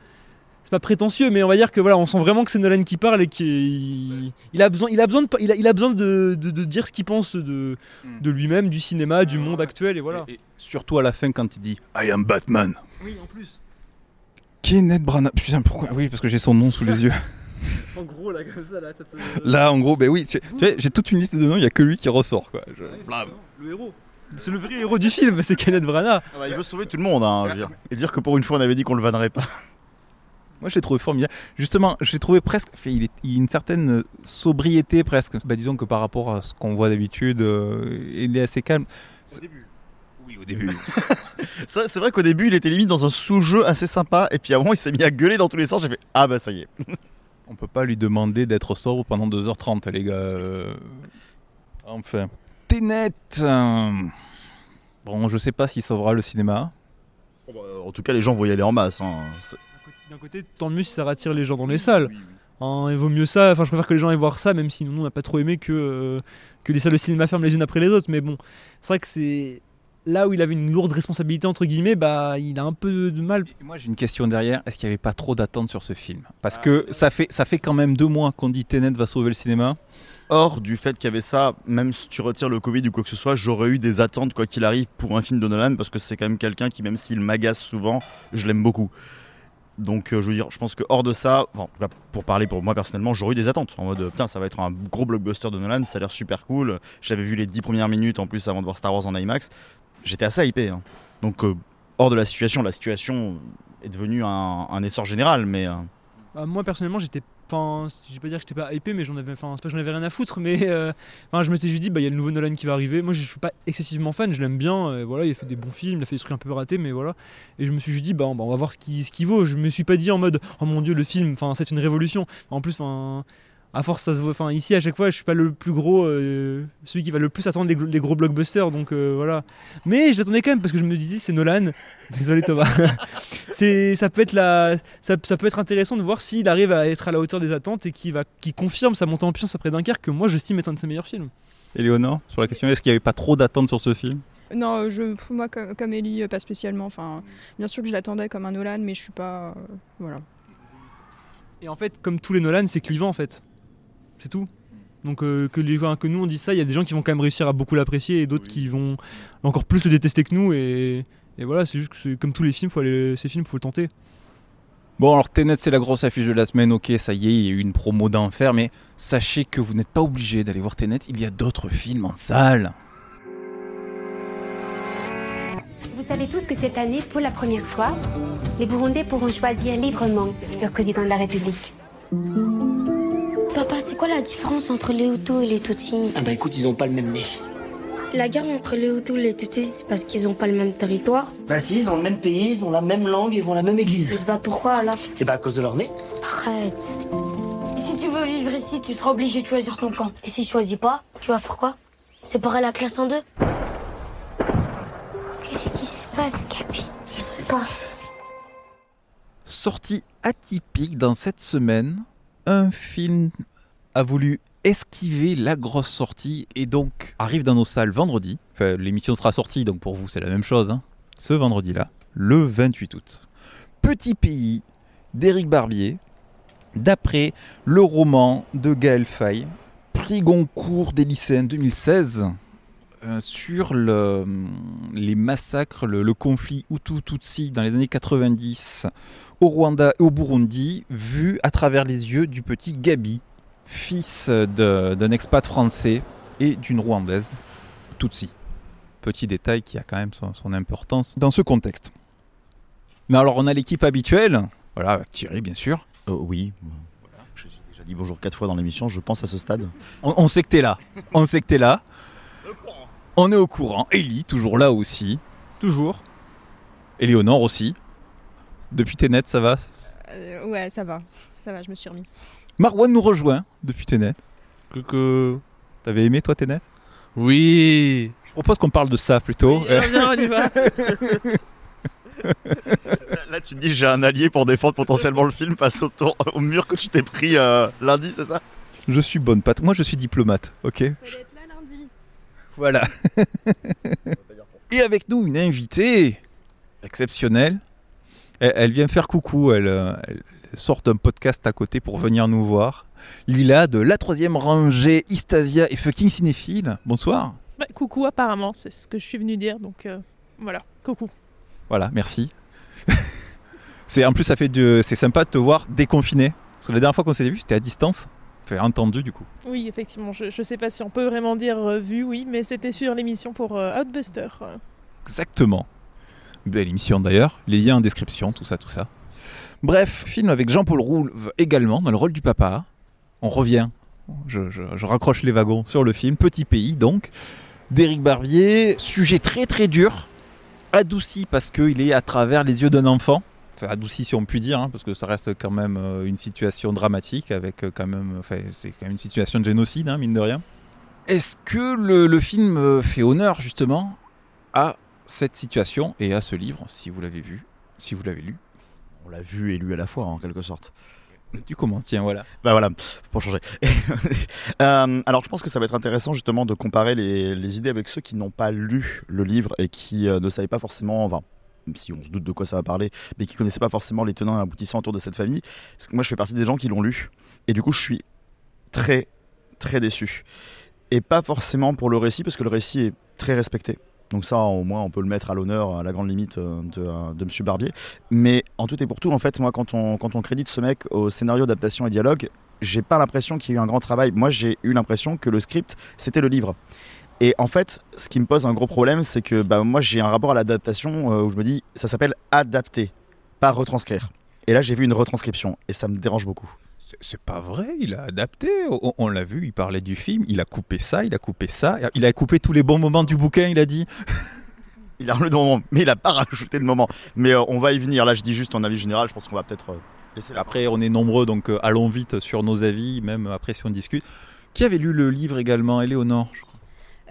C'est pas prétentieux, mais on va dire que voilà, on sent vraiment que c'est Nolan qui parle et qu'il il a besoin, il a besoin de, il a, il a besoin de, de- de dire ce qu'il pense de, de lui-même, du cinéma, du monde actuel et voilà. Et, et surtout à la fin quand il dit I am Batman. Oui, en plus. Kenneth Branagh. Putain, pourquoi? Oui, parce que j'ai son nom sous les yeux. <laughs> En gros, là, comme ça, là, ça te. <laughs> Là, en gros, ben oui, tu tu vois, j'ai toute une liste de noms, il y a que lui qui ressort quoi. Je-. Le héros. C'est le vrai héros du film, c'est Kenneth Branagh. Ah bah, il veut sauver tout le monde, hein, je veux dire. Et dire que pour une fois on avait dit qu'on le vannerait pas. Moi, je l'ai trouvé formidable. Justement, je l'ai trouvé presque. il, est, il y a une certaine euh, sobriété presque. Bah, disons que par rapport à ce qu'on voit d'habitude, euh, il est assez calme. Au début. Oui, au début. <laughs> C'est vrai qu'au début il était limite dans un sous-jeu assez sympa et puis à un moment il s'est mis à gueuler dans tous les sens. J'ai fait ah bah ça y est. <laughs> On peut pas lui demander d'être sobre pendant 2h30, les gars. euh. Enfin. Ténet. Bon, je sais pas s'il sauvera le cinéma. Bon, bah, en tout cas les gens vont y aller en masse. hein. D'un côté, tant mieux si ça rattire les gens dans les salles. Hein, il vaut mieux ça, enfin je préfère que les gens aillent voir ça, même si nous on n'a pas trop aimé que, euh, que les salles de cinéma ferment les unes après les autres. Mais bon, c'est vrai que c'est. là où il avait une lourde responsabilité entre guillemets, bah il a un peu de mal. Et moi j'ai une question derrière, est-ce qu'il n'y avait pas trop d'attentes sur ce film? Parce que ça fait, ça fait quand même deux mois qu'on dit Tenet va sauver le cinéma. Or, du fait qu'il y avait ça, même si tu retires le Covid ou quoi que ce soit, j'aurais eu des attentes, quoi qu'il arrive, pour un film de Nolan, parce que c'est quand même quelqu'un qui, même s'il m'agace souvent, je l'aime beaucoup. Donc, euh, je veux dire, je pense que hors de ça, pour parler pour moi personnellement, j'aurais eu des attentes. En mode, putain, ça va être un gros blockbuster de Nolan, ça a l'air super cool. J'avais vu les 10 premières minutes en plus avant de voir Star Wars en IMAX. J'étais assez hypé. hein. Donc, euh, hors de la situation, la situation est devenue un, un essor général, mais. euh, Bah, moi personnellement j'étais enfin je vais pas dire que j'étais pas hypé mais j'en avais c'est pas j'en avais rien à foutre mais euh, je m'étais juste dit bah il y a le nouveau Nolan qui va arriver. Moi je suis pas excessivement fan je l'aime bien voilà il a fait des bons films il a fait des trucs un peu ratés mais voilà. Et je me suis juste dit bah, bah, on va voir ce qui ce qu'il vaut. Je me suis pas dit en mode oh mon dieu le film enfin c'est une révolution. En plus enfin à force ça se voit enfin ici à chaque fois je suis pas le plus gros euh, celui qui va le plus attendre les, gros- les gros blockbusters donc euh, voilà mais je l'attendais quand même parce que je me disais c'est Nolan <laughs> désolé Thomas <laughs> c'est ça peut être la ça, ça peut être intéressant de voir s'il arrive à être à la hauteur des attentes et qui va qui confirme sa montée en puissance après Dunkerque que moi j'estime être un de ses meilleurs films. Éléonore, sur la question, est-ce qu'il n'y avait pas trop d'attentes sur ce film? Non, je, moi, comme, comme Ellie, pas spécialement. Enfin, bien sûr que je l'attendais comme un Nolan, mais je suis pas. euh, voilà. Et en fait, comme tous les Nolan, c'est clivant en fait. C'est tout. Donc euh, que, les, que nous on dit ça, il y a des gens qui vont quand même réussir à beaucoup l'apprécier et d'autres qui vont encore plus le détester que nous et, et voilà, c'est juste que c'est- comme tous les films, faut aller, ces films faut le tenter. Bon, alors Tenet, c'est la grosse affiche de la semaine, ok, ça y est, il y a eu une promo d'enfer, mais sachez que vous n'êtes pas obligé d'aller voir Tenet, il y a d'autres films en salle. Vous savez tous que cette année, pour la première fois, les Burundais pourront choisir librement leur président de la République. Papa, c'est quoi la différence entre les Hutus et les Tutsis? Ah bah écoute, ils ont pas le même nez. La guerre entre les Hutus et les Tutsis, c'est parce qu'ils ont pas le même territoire? Bah si, ils ont le même pays, ils ont la même langue et vont à la même église. Mais c'est pas pourquoi alors? Et bah à cause de leur nez. Arrête. Si tu veux vivre ici, tu seras obligé de choisir ton camp. Et si tu choisis pas, tu vas faire quoi? Séparer la classe en deux? Qu'est-ce qui se passe, Capi? Je sais pas. Sortie atypique dans cette semaine, un film a voulu esquiver la grosse sortie et donc arrive dans nos salles vendredi. Enfin, l'émission sera sortie, donc pour vous c'est la même chose. hein. Ce vendredi-là, le 28 août. Petit pays d'Éric Barbier, d'après le roman de Gaël Faye, prix Goncourt des lycéens 2016, euh, sur le- les massacres, le, le conflit Hutu-Tutsi dans les années 90 au Rwanda et au Burundi, vu à travers les yeux du petit Gabi, fils d'un expat français et d'une Rwandaise, Tutsi. Petit détail qui a quand même son, son importance dans ce contexte. Mais alors on a l'équipe habituelle, voilà, avec Thierry bien sûr. Oh, oui. Voilà. J'ai déjà dit bonjour quatre fois dans l'émission, je pense à ce stade. On, on sait que t'es là, on sait que t'es là. On est au courant. Ellie, toujours là aussi. Toujours. Éléonore aussi. Depuis Ténet, ça va? Euh, ouais, ça va. Ça va, je me suis remis. Marwan nous rejoint depuis Ténet. Coucou. T'avais aimé toi Ténet Oui. Je propose qu'on parle de ça plutôt. Viens, on y va. <laughs> Là, tu te dis j'ai un allié pour défendre potentiellement le film face au, tour- au mur que tu t'es pris euh, lundi, c'est ça? Je suis bonne patte. Moi je suis diplomate, ok? Là lundi. Voilà. <laughs> Et avec nous une invitée exceptionnelle. Elle, elle vient faire coucou. Elle, euh, elle sort d'un podcast à côté pour venir nous voir. Lila de la troisième rangée, Istasia et fucking cinéphile. Bonsoir. Bah, coucou, apparemment, c'est ce que je suis venu dire, donc euh, voilà, coucou. Voilà, merci. <laughs> c'est en plus ça fait de, c'est sympa de te voir déconfiné. Parce que la dernière fois qu'on s'était vu, c'était à distance. Fait entendu du coup. Oui, effectivement, je, je sais pas si on peut vraiment dire euh, vu, oui, mais c'était sur l'émission pour euh, Outbuster. Exactement. Belle émission d'ailleurs, les liens en description, tout ça, tout ça. Bref, film avec Jean-Paul Rouve également dans le rôle du papa. On revient, je, raccroche les wagons sur le film, Petit Pays donc, d'Éric Barbier, sujet très très dur, adouci parce qu'il est à travers les yeux d'un enfant. Enfin, adouci si on peut dire, hein, parce que ça reste quand même euh, une situation dramatique avec euh, quand même, enfin, c'est quand même une situation de génocide, hein, mine de rien. Est-ce que le, le film euh, fait honneur justement à cette situation et à ce livre, si vous l'avez vu, si vous l'avez lu? On l'a vu et lu à la fois, en quelque sorte. Tu commences, tiens, voilà. Bah voilà, pour changer. <laughs> Euh, alors je pense que ça va être intéressant justement de comparer les, les idées avec ceux qui n'ont pas lu le livre et qui euh, ne savaient pas forcément, enfin, même si on se doute de quoi ça va parler, mais qui connaissaient pas forcément les tenants et aboutissants autour de cette famille. Parce que moi je fais partie des gens qui l'ont lu et du coup je suis très très déçu. Et pas forcément pour le récit, parce que le récit est très respecté. Donc ça, au moins, on peut le mettre à l'honneur, à la grande limite euh, de, euh, de Monsieur Barbier. Mais en tout et pour tout, en fait, moi, quand on, quand on crédite ce mec au scénario, adaptation et dialogue, j'ai pas l'impression qu'il y ait eu un grand travail. Moi, j'ai eu l'impression que le script, c'était le livre. Et en fait, ce qui me pose un gros problème, c'est que bah, moi, j'ai un rapport à l'adaptation euh, où je me dis, ça s'appelle adapter, pas retranscrire. Et là, j'ai vu une retranscription, et ça me dérange beaucoup. C'est- pas vrai, il a adapté. On, on l'a vu, il parlait du film, il a coupé ça, il a coupé ça, il a coupé tous les bons moments du bouquin, il a dit. <laughs> Il a enlevé le moment, mais il a pas rajouté le moment. Mais euh, on va y venir. Là, je dis juste ton avis général. Je pense qu'on va peut-être euh, laisser la Après, on est nombreux, donc euh, allons vite sur nos avis, même après si on discute. Qui avait lu le livre également Éléonore, je crois.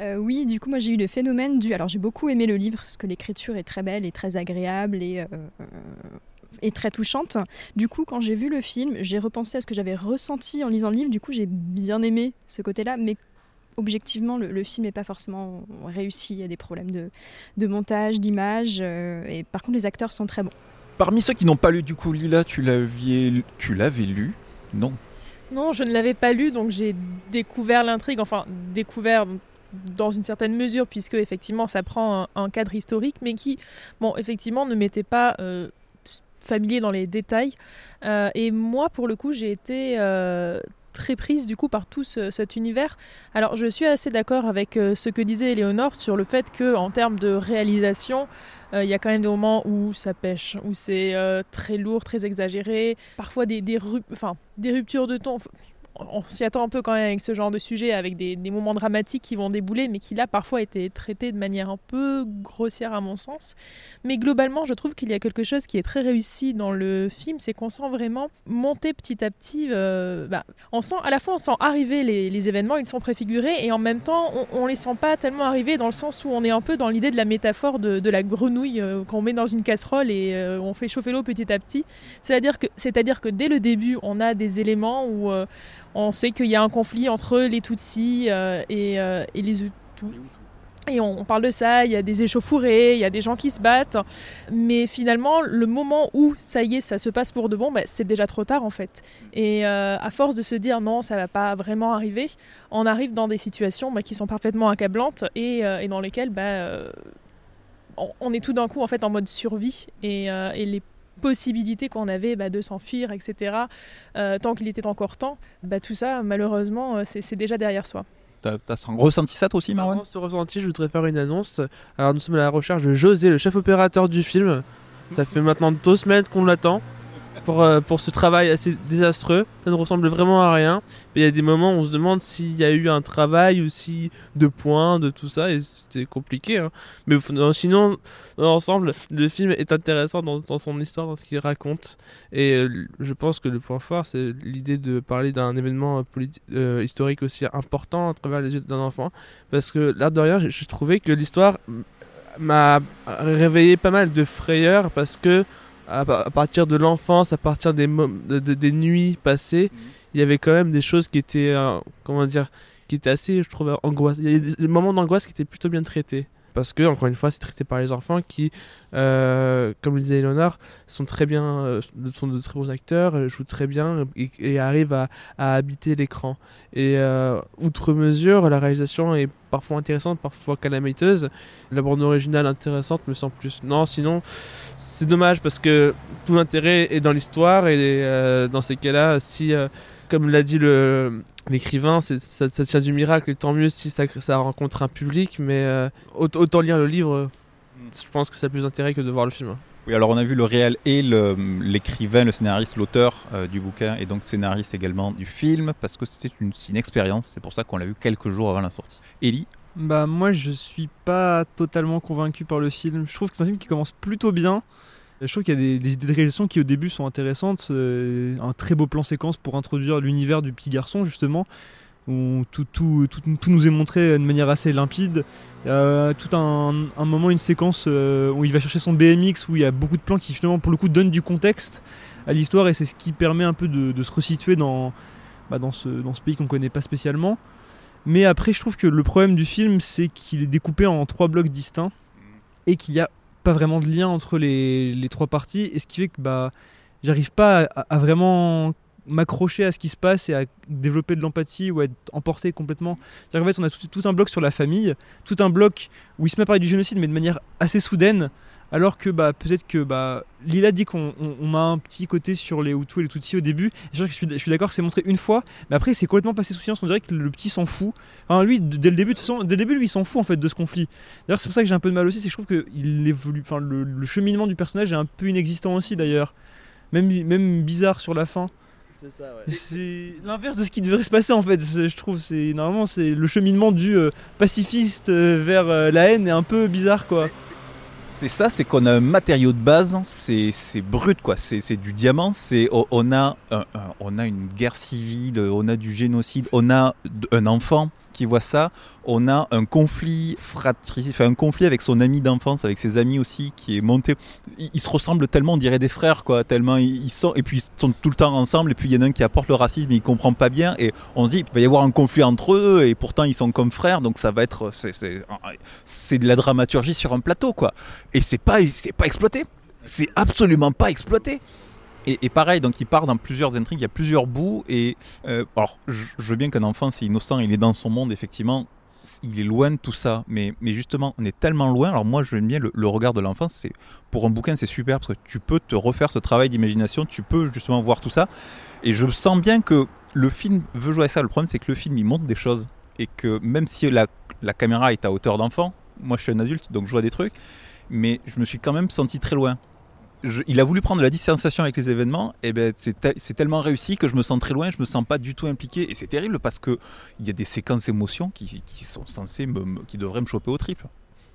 Euh, oui, du coup, moi j'ai eu le phénomène du. Alors j'ai beaucoup aimé le livre parce que l'écriture est très belle et très agréable et, euh, et très touchante. Du coup, quand j'ai vu le film, j'ai repensé à ce que j'avais ressenti en lisant le livre. Du coup, j'ai bien aimé ce côté-là, mais objectivement, le, le film n'est pas forcément réussi. Il y a des problèmes de, de montage, d'image, euh, et par contre, les acteurs sont très bons. Parmi ceux qui n'ont pas lu du coup Lila, tu l'avais, tu l'avais lu Non? Non, je ne l'avais pas lu, donc j'ai découvert l'intrigue, enfin découvert dans une certaine mesure, puisque effectivement ça prend un, un cadre historique, mais qui, bon, effectivement, ne m'était pas euh, familier dans les détails. Euh, et moi, pour le coup, j'ai été euh, très prise du coup par tout ce- cet univers. Alors, je suis assez d'accord avec euh, ce que disait Éléonore sur le fait que, en termes de réalisation, il y a quand même des moments où ça pêche, où c'est très lourd, très exagéré, parfois des, des, des ruptures de ton. On s'y attend un peu quand même avec ce genre de sujet, avec des, moments dramatiques qui vont débouler, mais qui là parfois étaient traités de manière un peu grossière à mon sens. Mais globalement, je trouve qu'il y a quelque chose qui est très réussi dans le film, c'est qu'on sent vraiment monter petit à petit. euh, bah, on sent à la fois on sent arriver les, événements, ils sont préfigurés, et en même temps on, on les sent pas tellement arriver dans le sens où on est un peu dans l'idée de la métaphore de, la grenouille euh, qu'on met dans une casserole et euh, on fait chauffer l'eau petit à petit. C'est-à-dire que, c'est-à-dire que dès le début, on a des éléments où on sait qu'il y a un conflit entre les Tutsis euh, et, euh, et les Hutus. Et on, parle de ça, il y a des échauffourées, il y a des gens qui se battent. Mais finalement, le moment où ça y est, ça se passe pour de bon, bah, c'est déjà trop tard en fait. Et euh, à force de se dire non, ça va pas vraiment arriver, on arrive dans des situations bah, qui sont parfaitement accablantes et, dans lesquelles bah, on, est tout d'un coup en mode survie possibilités qu'on avait bah, de s'enfuir, etc., euh, tant qu'il était encore temps, bah, tout ça, malheureusement, euh, c'est déjà derrière soi. T'as, t'as ressenti ça toi aussi, Marwan? Avant ce ressenti, je voudrais faire une annonce. Alors, nous sommes à la recherche de José, le chef opérateur du film. Ça <laughs> fait maintenant deux semaines qu'on l'attend pour, euh, pour ce travail assez désastreux. Ça ne ressemble vraiment à rien. Mais il y a des moments où on se demande s'il y a eu un travail aussi de points, de tout ça, et c'était compliqué. hein. Mais sinon, dans l'ensemble, le film est intéressant dans, dans son histoire, dans ce qu'il raconte. Et euh, je pense que le point fort, c'est l'idée de parler d'un événement euh, historique aussi important à travers les yeux d'un enfant. Parce que là, de rien, j'ai trouvé que l'histoire m'a réveillé pas mal de frayeur parce que à, pa- à partir de l'enfance, à partir des, mo- de- de- des nuits passées, il y avait quand même des choses qui étaient, euh, comment dire, qui étaient assez, je trouve, angoissantes. Il y a des, des moments d'angoisse qui étaient plutôt bien traités. Parce que, encore une fois, c'est traité par les enfants qui, euh, comme le disait Eleonore, sont très bien, euh, sont de très bons acteurs, euh, jouent très bien et, arrivent à, habiter l'écran. Et outre mesure, la réalisation est parfois intéressante, parfois calamiteuse. La bande originale intéressante, mais sans plus. Non, sinon, c'est dommage parce que tout l'intérêt est dans l'histoire et dans ces cas-là, si, euh, comme l'a dit le l'écrivain, ça, ça tient du miracle et tant mieux si ça, ça rencontre un public, mais euh, aut- autant lire le livre, je pense que ça a plus d'intérêt que de voir le film. Oui, alors on a vu le réel et l'écrivain, le scénariste, l'auteur euh, du bouquin et donc scénariste également du film parce que c'était une, une expérience. C'est pour ça qu'on l'a vu quelques jours avant la sortie. Ellie Bah moi je suis pas totalement convaincu par le film. Je trouve que c'est un film qui commence plutôt bien. Je trouve qu'il y a des, des idées de réalisation qui au début sont intéressantes. Euh, un très beau plan séquence pour introduire l'univers du petit garçon justement. Où tout, nous est montré de manière assez limpide. Y a tout un, moment, une séquence euh, où il va chercher son BMX, où il y a beaucoup de plans qui justement pour le coup donnent du contexte à l'histoire et c'est ce qui permet un peu de, se resituer dans, bah, dans, ce, dans ce pays qu'on connaît pas spécialement. Mais après, je trouve que le problème du film, c'est qu'il est découpé en trois blocs distincts et qu'il n'y a pas vraiment de lien entre les, les trois parties. Et ce qui fait que bah, j'arrive pas à, vraiment m'accrocher à ce qui se passe et à développer de l'empathie ou à être emporté complètement. Qu'en fait, on a tout, tout un bloc sur la famille, tout un bloc où il se met à parler du génocide, mais de manière assez soudaine. Alors que bah, peut-être que bah, Lila dit qu'on on- on a un petit côté sur les Hutus et les Tutsis au début. Je, suis, je suis d'accord que c'est montré une fois, mais après c'est complètement passé sous silence. On dirait que le petit s'en fout. Enfin, lui, dès le début, de toute façon, dès le début, lui, il s'en fout en fait de ce conflit. D'ailleurs, c'est pour ça que j'ai un peu de mal aussi, c'est que je trouve que il évolue. Enfin, le, le cheminement du personnage est un peu inexistant aussi d'ailleurs. Même, même bizarre sur la fin. C'est ça, ouais. C'est l'inverse de ce qui devrait se passer en fait. C'est- Je trouve c'est normalement c'est le cheminement du euh, pacifiste euh, vers euh, la haine est un peu bizarre quoi. C'est ça, c'est qu'on a un matériau de base, c'est brut quoi, c'est du diamant, c'est on- on a une guerre civile, on a du génocide, on a un enfant qui voit ça, on a un conflit fratricide, enfin, un conflit avec son ami d'enfance, avec ses amis aussi qui est monté. Ils, se ressemblent tellement, on dirait des frères quoi, tellement ils, sont et puis ils sont tout le temps ensemble et puis il y en a un qui apporte le racisme, il comprend pas bien et on se dit il va y avoir un conflit entre eux et pourtant ils sont comme frères donc ça va être c'est de la dramaturgie sur un plateau quoi. Et c'est pas c'est pas exploité. C'est absolument pas exploité et, pareil donc il part dans plusieurs intrigues il y a plusieurs bouts et euh, alors je, je veux bien qu'un enfant c'est innocent il est dans son monde effectivement il est loin de tout ça. Mais, justement on est tellement loin. Alors moi j'aime bien le, le regard de l'enfant c'est pour un bouquin c'est super parce que tu peux te refaire ce travail d'imagination tu peux justement voir tout ça. Et je sens bien que le film veut jouer à ça. Le problème c'est que le film il montre des choses et que même si la caméra est à hauteur d'enfant moi je suis un adulte donc je vois des trucs mais je me suis quand même senti très loin. Il a voulu prendre la distanciation avec les événements, et ben c'est tel- c'est tellement réussi que je me sens très loin, je me sens pas du tout impliqué, et c'est terrible parce que il y a des séquences émotions qui, sont censées me, qui devraient me choper au triple.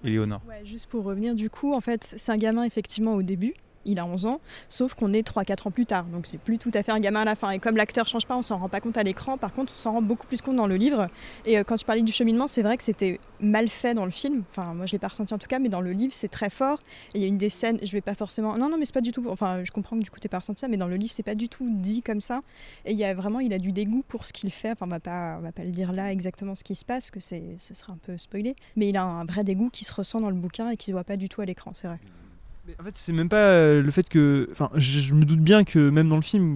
Éléonore. Juste pour revenir, du coup, en fait, c'est un gamin effectivement au début. Il a 11 ans, sauf qu'on est 3-4 ans plus tard, donc c'est plus tout à fait un gamin à la fin. Et comme l'acteur change pas, on s'en rend pas compte à l'écran. Par contre, on s'en rend beaucoup plus compte dans le livre. Et euh, quand tu parlais du cheminement, c'est vrai que c'était mal fait dans le film. Enfin, moi, je l'ai pas ressenti en tout cas, mais dans le livre, c'est très fort. Et il y a une des scènes, je vais pas forcément. Non, non, mais c'est pas du tout. Enfin, je comprends que du coup, t'es pas ressenti ça, mais dans le livre, c'est pas du tout dit comme ça. Et il y a vraiment, il a du dégoût pour ce qu'il fait. Enfin, on va pas, on va pas le dire là exactement ce qui se passe, que c'est, ce serait un peu spoilé. Mais il a un vrai dégoût qui se ressent dans le bouquin et qui se voit pas du tout à l'écran, c'est vrai. En fait, c'est même pas euh, le fait que. Enfin, je, me doute bien que même dans le film,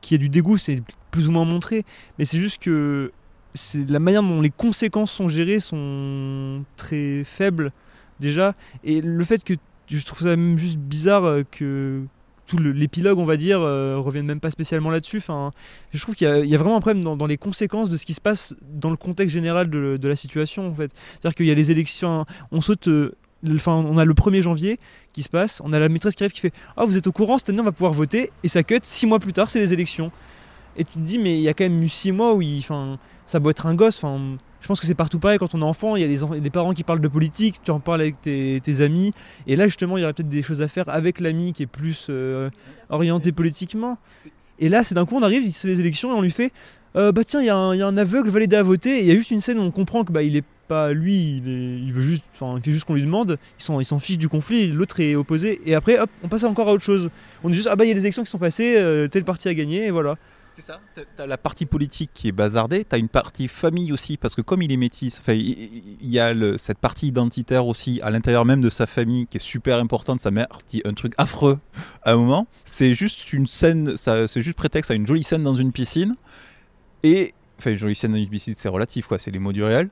qu'il y a du dégoût, c'est plus ou moins montré. Mais c'est juste que c'est la manière dont les conséquences sont gérées sont très faibles déjà. Et le fait que je trouve ça même juste bizarre euh, que tout l'épilogue, on va dire, euh, revienne même pas spécialement là-dessus. Enfin, je trouve qu'il y, a- vraiment un problème dans, les conséquences de ce qui se passe dans le contexte général de, la situation. En fait, c'est-à-dire qu'il y a les élections, on saute. euh, On a le 1er janvier qui se passe, on a la maîtresse qui arrive qui fait Ah, vous êtes au courant, cette année on va pouvoir voter, et ça cut, six mois plus tard, c'est les élections. Et tu te dis, mais il y a quand même eu six mois où ça doit être un gosse. Enfin, je pense que c'est partout pareil quand on est enfant, il y a des, parents qui parlent de politique, tu en parles avec tes, amis, et là justement, il y aurait peut-être des choses à faire avec l'ami qui est plus euh, orienté politiquement. Et là, c'est d'un coup, on arrive, c'est les élections, et on lui fait Euh, Bah tiens, il y, a un- aveugle, va l'aider à voter, et il y a juste une scène où on comprend que bah, il est lui, il, est- il veut juste, enfin, il fait juste qu'on lui demande, il s'en, il s'en fiche du conflit, l'autre est opposé, et après, hop, on passe encore à autre chose. On dit juste, ah bah il y a des élections qui sont passées, euh, tel parti a gagné, et voilà. C'est ça. T'as- la partie politique qui est bazardée, t'as une partie famille aussi, parce que comme il est métis, il y a cette partie identitaire aussi à l'intérieur même de sa famille qui est super importante. Sa mère dit un truc affreux à un moment. C'est juste une scène, c'est juste prétexte à une jolie scène dans une piscine. Et, enfin, une jolie scène dans une piscine, c'est relatif, quoi, c'est les mots du réel.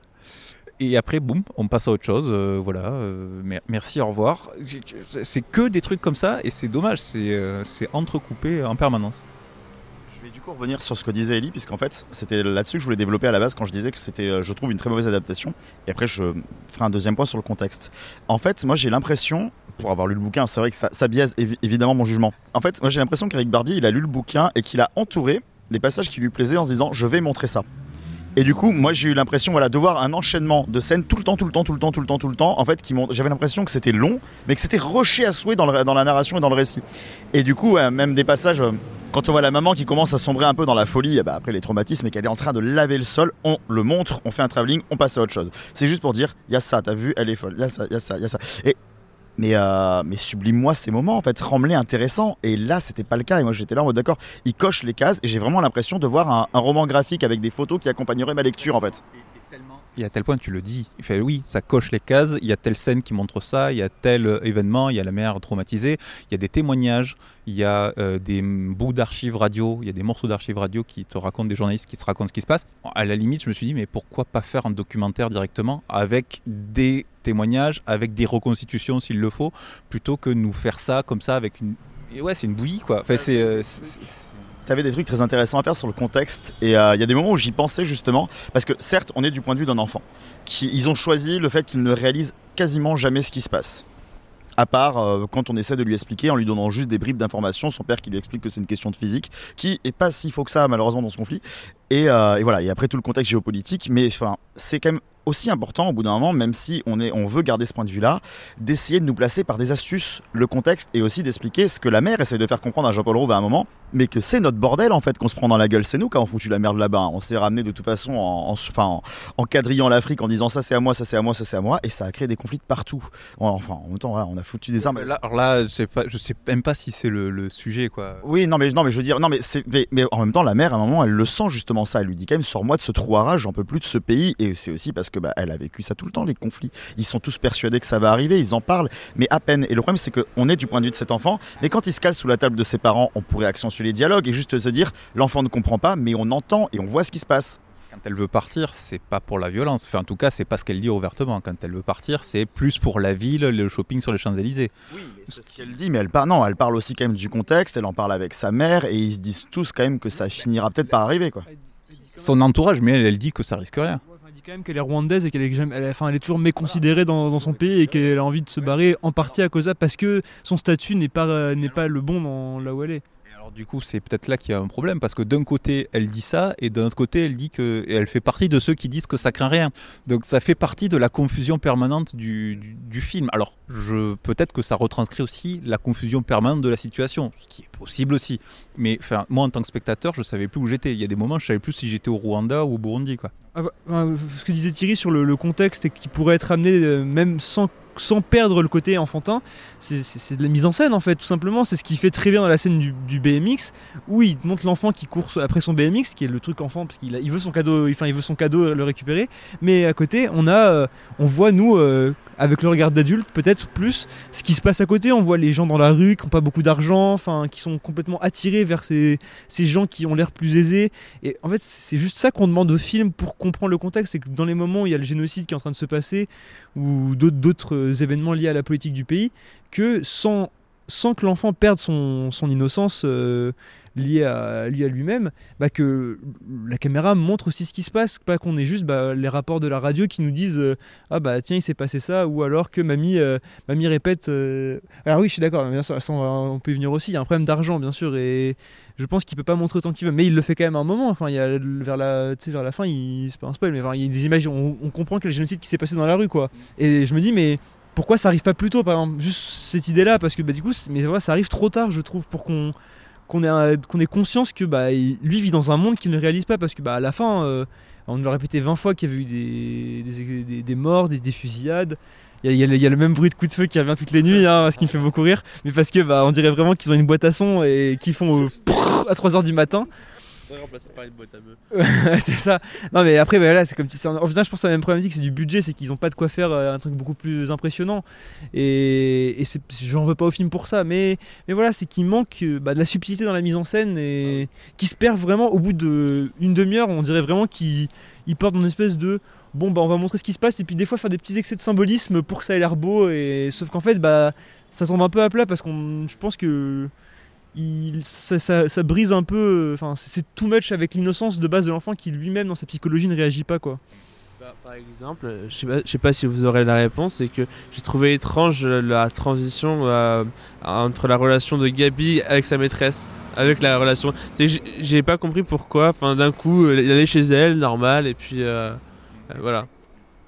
Et après, boum, on passe à autre chose. euh, voilà, euh, mer- merci, au revoir. C'est que des trucs comme ça, et c'est dommage, c'est euh, c'est entrecoupé en permanence. Je vais du coup revenir sur ce que disait Ellie, puisqu'en fait, c'était là-dessus que je voulais développer à la base quand je disais que c'était, je trouve, une très mauvaise adaptation. Et après, je ferai un deuxième point sur le contexte. En fait, moi, j'ai l'impression, pour avoir lu le bouquin, c'est vrai que ça, ça biaise évi- évidemment mon jugement. En fait, moi, j'ai l'impression qu'Eric Barbier, il a lu le bouquin et qu'il a entouré les passages qui lui plaisaient en se disant, je vais montrer ça. Et du coup, moi j'ai eu l'impression voilà, de voir un enchaînement de scènes tout le temps, tout le temps, tout le temps, tout le temps, tout le temps. En fait, j'avais l'impression que c'était long, mais que c'était rushé à souhait dans, la narration et dans le récit. Et du coup, même des passages, euh, quand on voit la maman qui commence à sombrer un peu dans la folie, eh ben, après les traumatismes, et qu'elle est en train de laver le sol, on le montre, on fait un travelling, on passe à autre chose. C'est juste pour dire, il y a ça, t'as vu, elle est folle, il y a ça, il y a ça, il y a ça. Mais, euh, mais sublime-moi ces moments, en fait, rends-les. Et là, c'était pas le cas. Et moi, j'étais là en mode d'accord, il coche les cases et j'ai vraiment l'impression de voir un roman graphique avec des photos qui accompagneraient ma lecture, en fait. Et à tel point, tu le dis. Il fait oui, ça coche les cases. Il y a telle scène qui montre ça. Il y a tel euh, événement. Il y a la mère traumatisée. Il y a des témoignages. Il y a euh, des bouts d'archives radio. Il y a des morceaux d'archives radio qui te racontent des journalistes qui te racontent ce qui se passe. À la limite, je me suis dit, mais pourquoi pas faire un documentaire directement avec des témoignages, avec des reconstitutions s'il le faut, plutôt que nous faire ça comme ça avec une. Et ouais, c'est une bouillie quoi. Enfin, c'est. euh, c'est- T'avais des trucs très intéressants à faire sur le contexte et euh, il y a des moments où j'y pensais justement parce que certes on est du point de vue d'un enfant qui ils ont choisi le fait qu'il ne réalise quasiment jamais ce qui se passe. À part euh, quand on essaie de lui expliquer en lui donnant juste des bribes d'informations son père qui lui explique que c'est une question de physique qui est pas si faux que ça malheureusement dans ce conflit et, euh, et voilà et après tout le contexte géopolitique mais enfin c'est quand même aussi important au bout d'un moment, même si on, est, on veut garder ce point de vue-là, d'essayer de nous placer par des astuces le contexte et aussi d'expliquer ce que la mère essaie de faire comprendre à Jean-Paul Rouve à un moment, mais que c'est notre bordel en fait qu'on se prend dans la gueule. C'est nous qui avons foutu la merde là-bas. On s'est ramené de toute façon en, en, en, en quadrillant l'Afrique en disant ça c'est à moi, ça c'est à moi, ça c'est à moi, et ça a créé des conflits de partout. Enfin, en même temps, voilà, on a foutu des armes. Là, alors là, je sais pas, je sais même pas si c'est le, le sujet quoi. Oui, non mais non mais je veux dire, non mais mais, mais en même temps, la mère à un moment, elle le sent justement ça. Elle lui dit quand même, sors-moi de ce trou à rage, j'en peux plus de ce pays. Et c'est aussi parce que bah, elle a vécu ça tout le temps, les conflits. Ils sont tous persuadés que ça va arriver, ils en parlent, mais à peine. Et le problème, c'est qu'on est du point de vue de cet enfant, mais quand il se cale sous la table de ses parents, on pourrait accentuer les dialogues et juste se dire, l'enfant ne comprend pas, mais on entend et on voit ce qui se passe. Quand elle veut partir, c'est pas pour la violence. Enfin, en tout cas, c'est pas ce qu'elle dit ouvertement. Quand elle veut partir, c'est plus pour la ville, le shopping sur les Champs-Élysées. Oui, mais c'est ce qu'elle dit, mais elle parle, non, elle parle aussi quand même du contexte, elle en parle avec sa mère, et ils se disent tous quand même que ça finira peut-être par arriver, quoi. Son entourage, mais elle, dit que ça risque rien. Elle dit quand même qu'elle est rwandaise et qu'elle est, enfin, elle est toujours méconsidérée dans, dans son pays et qu'elle a envie de se barrer en partie à cause de ça parce que son statut n'est pas, euh, n'est pas le bon dans là où elle est. Alors du coup, c'est peut-être là qu'il y a un problème parce que d'un côté, elle dit ça et d'un autre côté, elle dit que elle fait partie de ceux qui disent que ça craint rien. Donc ça fait partie de la confusion permanente du, film. Alors je peut-être que ça retranscrit aussi la confusion permanente de la situation, ce qui est possible aussi. Mais enfin, moi en tant que spectateur, je savais plus où j'étais. Il y a des moments, je savais plus si j'étais au Rwanda ou au Burundi, quoi. Ah, ce que disait Thierry sur le, le contexte et qui pourrait être amené euh, même sans, sans perdre le côté enfantin, c'est- de la mise en scène en fait, tout simplement. C'est ce qu'il fait très bien dans la scène du, BMX où il te montre l'enfant qui court après son BMX, qui est le truc enfant parce qu'il veut son cadeau, enfin il veut son cadeau le récupérer. Mais à côté, on a, euh, on voit nous euh, avec le regard d'adulte peut-être plus ce qui se passe à côté. On voit les gens dans la rue qui n'ont pas beaucoup d'argent, enfin qui sont complètement attirés vers ces, ces gens qui ont l'air plus aisés. Et en fait, c'est juste ça qu'on demande au film pour comprendre le contexte. C'est que dans les moments où il y a le génocide qui est en train de se passer, ou d'autres- euh, événements liés à la politique du pays, que sans, sans que l'enfant perde son, son innocence euh, liée à, liée à lui-même, bah que la caméra montre aussi ce qui se passe, pas qu'on ait juste bah, les rapports de la radio qui nous disent euh, ah bah tiens il s'est passé ça, ou alors que mamie, euh, mamie répète. euh, Alors oui, je suis d'accord, bien sûr, ça, on, peut y venir aussi. Il y a un problème d'argent, bien sûr, et je pense qu'il peut pas montrer autant qu'il veut, mais il le fait quand même un moment. Enfin, il y a vers la, vers la fin, il c'est pas un spoil, mais enfin, il y a des images, on, on comprend a le génocide qui s'est passé dans la rue, quoi. Et je me dis, mais pourquoi ça arrive pas plus tôt, par exemple, juste cette idée-là, parce que bah, du coup, mais ça arrive trop tard, je trouve, pour qu'on ait, conscience que bah, lui vit dans un monde qu'il ne réalise pas, parce que bah, à la fin, euh, on nous l'a répété 20 fois qu'il y avait eu des, morts, des, des fusillades. Il y, a, le- même bruit de coup de feu qui revient toutes les nuits, hein, ce qui me fait beaucoup rire. Mais parce que bah, on dirait vraiment qu'ils ont une boîte à son et qu'ils font à 3h du matin. Remplacé par une boîte à. <laughs> Ouais, c'est ça. Non mais après bah, voilà, c'est comme tu sais, en final je pense que la même problématique c'est du budget, c'est qu'ils ont pas de quoi faire euh, un truc beaucoup plus impressionnant. Et, et j'en veux pas au film pour ça, mais mais voilà, c'est qu'il manque euh, bah, de la subtilité dans la mise en scène et qui se perd vraiment au bout de une demi-heure, on dirait vraiment qu'il il part dans une espèce de bon bah on va montrer ce qui se passe et puis des fois faire des petits excès de symbolisme pour que ça ait l'air beau et sauf qu'en fait bah ça tombe un peu à plat parce qu'on je pense que il, ça, ça- ça brise un peu. Enfin, c'est too much avec l'innocence de base de l'enfant qui lui-même dans sa psychologie ne réagit pas quoi. Bah, par exemple, je sais, pas, je sais pas si vous aurez la réponse, c'est que j'ai trouvé étrange la transition euh, entre la relation de Gabi avec sa maîtresse, avec la relation. C'est que j'ai- pas compris pourquoi. Enfin, d'un coup, euh, il allait chez elle, normal, et puis euh, euh, voilà.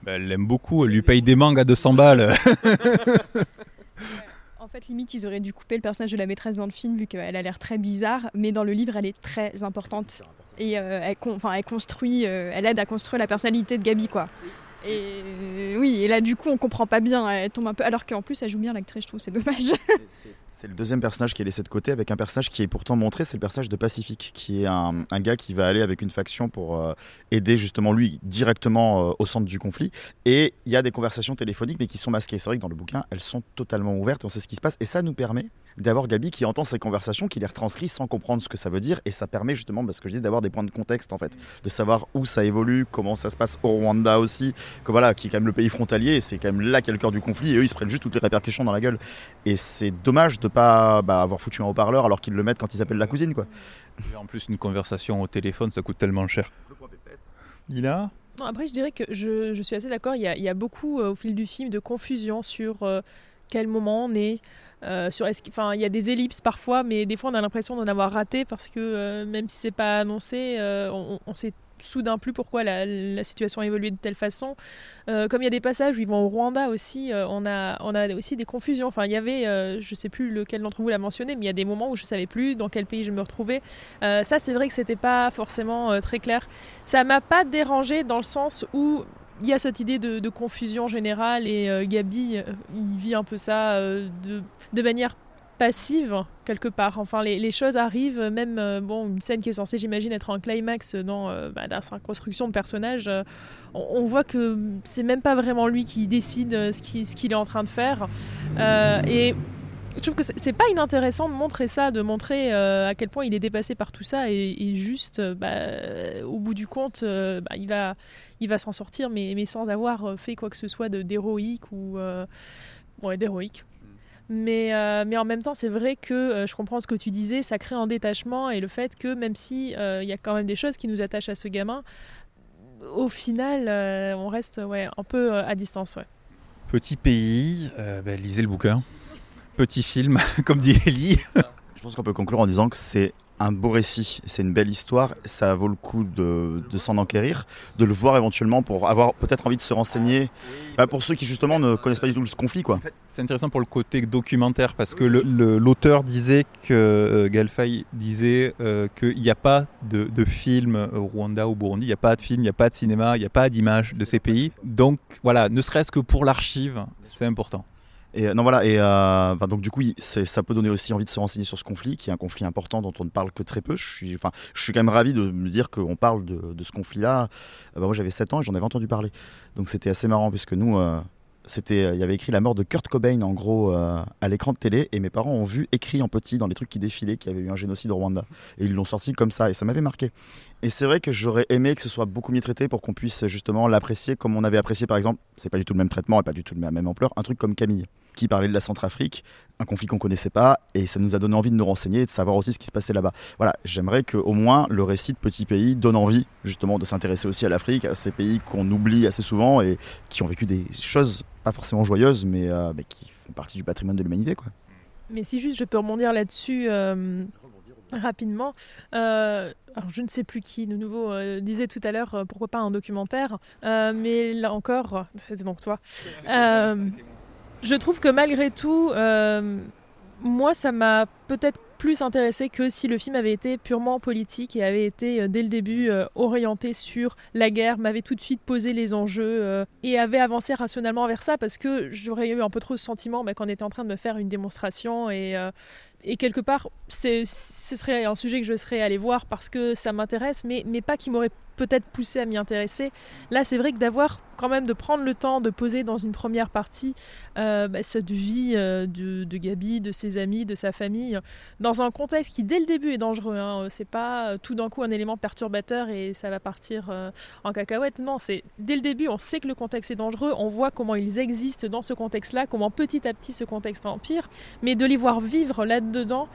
Bah, elle l'aime beaucoup, elle lui paye des mangues à 200 balles. <laughs> <laughs> Fait, limite, ils auraient dû couper le personnage de la maîtresse dans le film, vu qu'elle a l'air très bizarre, mais dans le livre, elle est très importante. Et euh, elle, con- elle construit, euh, elle aide à construire la personnalité de Gabi, quoi. Et oui, et là du coup on comprend pas bien, elle tombe un peu. Alors qu'en plus elle joue bien l'actrice, je trouve, c'est dommage. <laughs> C'est le deuxième personnage qui est laissé de côté avec un personnage qui est pourtant montré, c'est le personnage de Pacifique, qui est un, gars qui va aller avec une faction pour euh, aider justement lui directement euh, au centre du conflit. Et il y a des conversations téléphoniques mais qui sont masquées. C'est vrai que dans le bouquin, elles sont totalement ouvertes, on sait ce qui se passe. Et ça nous permet d'avoir Gabi qui entend ces conversations, qui les retranscrit sans comprendre ce que ça veut dire. Et ça permet justement, parce que je dis, d'avoir des points de contexte en fait, de savoir où ça évolue, comment ça se passe au Rwanda aussi, que voilà, qui est quand même le pays frontalier, c'est quand même là a le cœur du conflit. Et eux, ils se prennent juste toutes les répercussions dans la gueule. Et c'est dommage de pas bah, avoir foutu un haut-parleur alors qu'ils le mettent quand ils appellent la cousine, quoi. Et en plus, une conversation au téléphone, ça coûte tellement cher. Il a Non, après, je dirais que je, je suis assez d'accord. Il, y a- il y a beaucoup euh, au fil du film de confusion sur euh, quel moment on est. euh, sur est-ce qu'il- enfin, il y a des ellipses parfois, mais des fois on a l'impression d'en avoir raté parce que euh, même si c'est pas annoncé, euh, on, on sait soudain plus pourquoi la, situation a évolué de telle façon. Euh, comme il y a des passages où ils vont au Rwanda aussi, euh, on, a, on a aussi des confusions. Enfin, il y avait, euh, je sais plus lequel d'entre vous l'a mentionné, mais il y a des moments où je savais plus dans quel pays je me retrouvais. Euh, ça, c'est vrai que c'était pas forcément très clair. Ça m'a pas dérangé dans le sens où il y a cette idée de, confusion générale et Gabi, il vit un peu ça de, de manière passive quelque part. Enfin, les, choses arrivent, même euh, bon, une scène qui est censée, j'imagine, être un climax dans euh, bah, la construction de personnage. euh, on, voit que c'est même pas vraiment lui qui décide euh, ce qu'il est en train de faire. Et je trouve que c'est- pas inintéressant de montrer ça, de montrer à quel point il est dépassé par tout ça et, juste, bah, au bout du compte, bah, il va, il va s'en sortir, mais, sans avoir fait quoi que ce soit d'héroïque ou d'héroïque. Mais, euh, mais en même temps, c'est vrai que euh, je comprends ce que tu disais, ça crée un détachement et le fait que même si euh, il y a quand même des choses qui nous attachent à ce gamin, au final, euh, on reste ouais, un peu euh, à distance. Ouais. Petit pays, euh, bah, lisez le bouquin. Petit film, <laughs> comme dit Ellie. Je pense qu'on peut conclure en disant que c'est un beau récit, c'est une belle histoire, ça vaut le coup de, s'en enquérir, de le voir éventuellement pour avoir peut-être envie de se renseigner, bah, pour ceux qui justement ne connaissent pas du tout ce conflit. quoi. C'est intéressant pour le côté documentaire parce que l'auteur disait que euh, Galfay disait euh, qu'il n'y a pas de, de film au Rwanda ou au Burundi, il n'y a pas de film, il n'y a pas de cinéma, il n'y a pas d'image de ces pays. Donc voilà, ne serait-ce que pour l'archive, c'est important. Et euh, non voilà et euh, bah, donc du coup ça peut donner aussi envie de se renseigner sur ce conflit qui est un conflit important dont on ne parle que très peu. Je suis enfin je suis quand même ravi de me dire qu'on parle de, ce conflit là. moi j'avais 7 ans et j'en avais entendu parler donc c'était assez marrant puisque nous euh, c'était il y avait écrit la mort de Kurt Cobain en gros euh, à l'écran de télé et mes parents ont vu écrit en petit dans les trucs qui défilaient qu'il y avait eu un génocide au Rwanda et ils l'ont sorti comme ça et ça m'avait marqué. Et c'est vrai que j'aurais aimé que ce soit beaucoup mieux traité pour qu'on puisse justement l'apprécier comme on avait apprécié par exemple, c'est pas du tout le même traitement et pas du tout la même ampleur, un truc comme Camille qui parlait de la Centrafrique, un conflit qu'on connaissait pas, et ça nous a donné envie de nous renseigner et de savoir aussi ce qui se passait là-bas. Voilà, j'aimerais qu'au moins le récit de Petit Pays donne envie justement de s'intéresser aussi à l'Afrique, à ces pays qu'on oublie assez souvent et qui ont vécu des choses pas forcément joyeuses, mais, euh, qui font partie du patrimoine de l'humanité. quoi. Mais si juste je peux rebondir là-dessus euh, rapidement. Euh, alors je ne sais plus qui de nouveau disait tout à l'heure pourquoi pas un documentaire, mais là encore, c'était donc toi. Je trouve que malgré tout, euh, moi ça m'a peut-être plus intéressé que si le film avait été purement politique et avait été euh, dès le début euh, orienté sur la guerre, m'avait tout de suite posé les enjeux euh, et avait avancé rationnellement vers ça parce que j'aurais eu un peu trop ce sentiment bah, qu'on était en train de me faire une démonstration et, quelque part ce serait un sujet que je serais allé voir parce que ça m'intéresse mais, mais pas qui m'aurait peut-être poussé à m'y intéresser. Là c'est vrai que d'avoir quand même de prendre le temps de poser dans une première partie euh, bah, cette vie de, de Gabi, de ses amis, de sa famille, dans un contexte qui dès le début est dangereux. Hein. C'est pas euh, tout d'un coup un élément perturbateur et ça va partir euh, en cacahuète. Non, c'est dès le début, on sait que le contexte est dangereux, on voit comment ils existent dans ce contexte-là, comment petit à petit ce contexte empire, mais de les voir vivre là-dedans,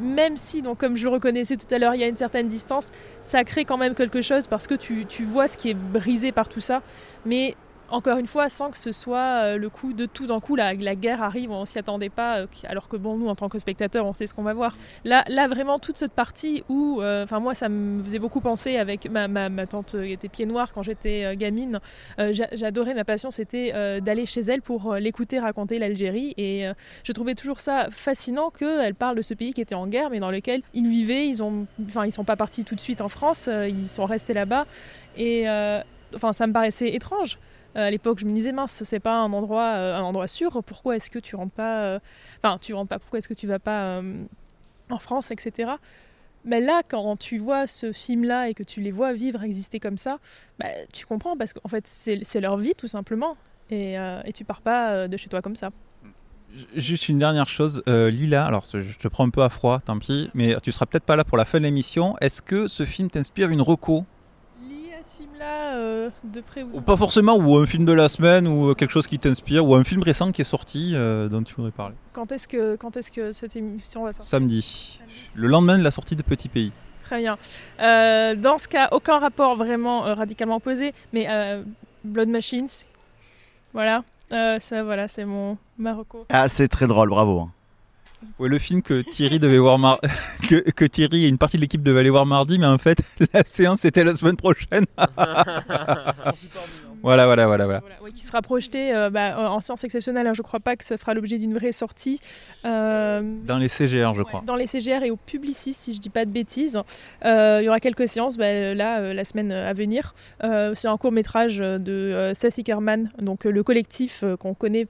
même si, donc, comme je le reconnaissais tout à l'heure, il y a une certaine distance, ça crée quand même quelque chose parce que tu vois ce qui est brisé par tout ça, mais encore une fois, sans que ce soit euh, le coup de tout d'un coup, la, guerre arrive, on s'y attendait pas, euh, alors que bon, nous, en tant que spectateurs, on sait ce qu'on va voir. Là, là, vraiment, toute cette partie où, euh, enfin, moi, ça me faisait beaucoup penser avec ma, tante qui était pied noir quand j'étais gamine. J'a- J'adorais, ma passion, c'était d'aller chez elle pour l'écouter raconter l'Algérie. Et je trouvais toujours ça fascinant qu'elle parle de ce pays qui était en guerre, mais dans lequel ils vivaient. Ils ont, enfin, ils sont pas partis tout de suite en France, ils sont restés là-bas. Et enfin, ça me paraissait étrange à l'époque, je me disais mince, c'est pas un endroit, euh, un endroit sûr. Pourquoi est-ce que tu rentres pas euh, Enfin, tu rentres pas. Pourquoi est-ce que tu vas pas euh, en France, etc. Mais là, quand tu vois ce film-là et que tu les vois vivre, exister comme ça, bah, tu comprends parce qu'en fait, c'est leur vie tout simplement. Et, euh, et tu pars pas euh, de chez toi comme ça. Juste une dernière chose, euh, Lila, alors je te prends un peu à froid, tant pis, mais tu seras peut-être pas là pour la fin de l'émission. Est-ce que ce film t'inspire une reco? Euh, de près ou Ou pas forcément, ou un film de la semaine, ou quelque chose qui t'inspire, ou un film récent qui est sorti euh, dont tu voudrais parler Quand est-ce que, quand est-ce que cette émission va sortir Samedi, le lendemain de la sortie de Petit Pays. Très bien. Euh, dans ce cas, aucun rapport vraiment euh, radicalement opposé, mais euh, Blood Machines, voilà. Euh, ça, voilà, c'est mon Marocco. Ah, c'est très drôle, bravo. Ouais, le film que Thierry devait voir mar... <laughs> que, que Thierry et une partie de l'équipe devaient aller voir mardi, mais en fait <laughs> la séance était la semaine prochaine. <laughs> voilà, voilà, voilà, voilà. Ouais, qui sera projeté euh, bah, en séance exceptionnelle. hein. Je crois pas que ce fera l'objet d'une vraie sortie. Euh, Dans les CGR, je crois. Dans les CGR et au Publicis, si je dis pas de bêtises. Euh, il y aura quelques séances bah, là, la semaine à venir. C'est un court métrage de Seth Ickerman, donc le collectif qu'on connaît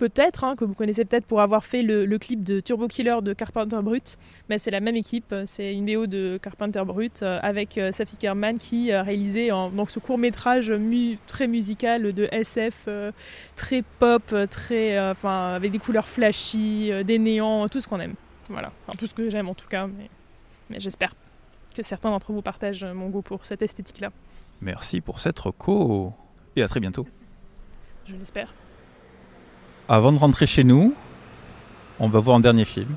peut-être, hein, que vous connaissez peut-être pour avoir fait le, le clip de Turbo Killer de Carpenter Brut. Mais c'est la même équipe, c'est une BO de Carpenter Brut euh, avec euh, Seth Ickerman qui a réalisé en- donc ce court métrage mu- très musical de SF, euh, très pop, euh, très, euh, enfin avec des couleurs flashy, euh, des néants, tout ce qu'on aime. Voilà, enfin tout ce que j'aime en tout cas, mais, mais j'espère que certains d'entre vous partagent euh, mon goût pour cette esthétique-là. Merci pour cette reco et à très bientôt. Je l'espère. Avant de rentrer chez nous, on va voir un dernier film.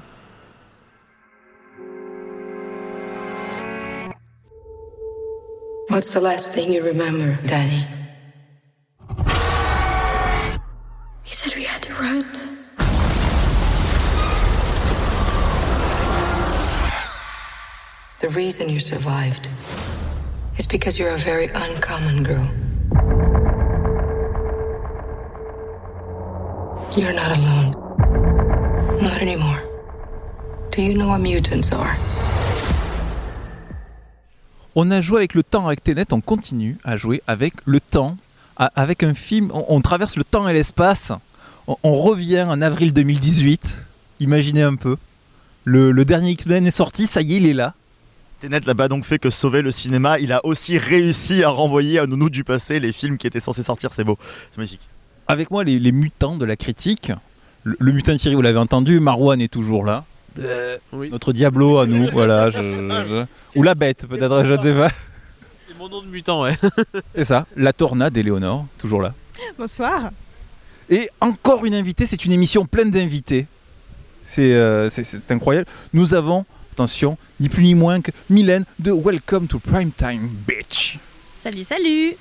What's the last thing you remember, Danny? He said we had to run. The reason you survived is because you're a very uncommon girl. You're not alone. Not anymore. Do you know what mutants are? On a joué avec le temps avec Tenet, on continue à jouer avec le temps, avec un film, on, on traverse le temps et l'espace, on, on revient en avril 2018, imaginez un peu, le, le dernier X-Men est sorti, ça y est, il est là. Tenet n'a pas donc fait que sauver le cinéma, il a aussi réussi à renvoyer à nounou du passé les films qui étaient censés sortir, c'est beau, c'est magnifique. Avec moi, les, les mutants de la critique, le, le mutant Thierry, vous l'avez entendu, Marwan est toujours là. Euh, oui. Notre Diablo à nous, voilà. je- je- Ou la bête, peut-être, je ne sais pas. C'est mon nom de mutant, ouais. <laughs> C'est ça, la tornade d'Éléonore, toujours là. Bonsoir. Et encore une invitée, c'est une émission pleine d'invités. C'est euh, c'est- c'est incroyable. Nous avons, attention, ni plus ni moins que Mylène de Welcome to Primetime Bitch. Salut, salut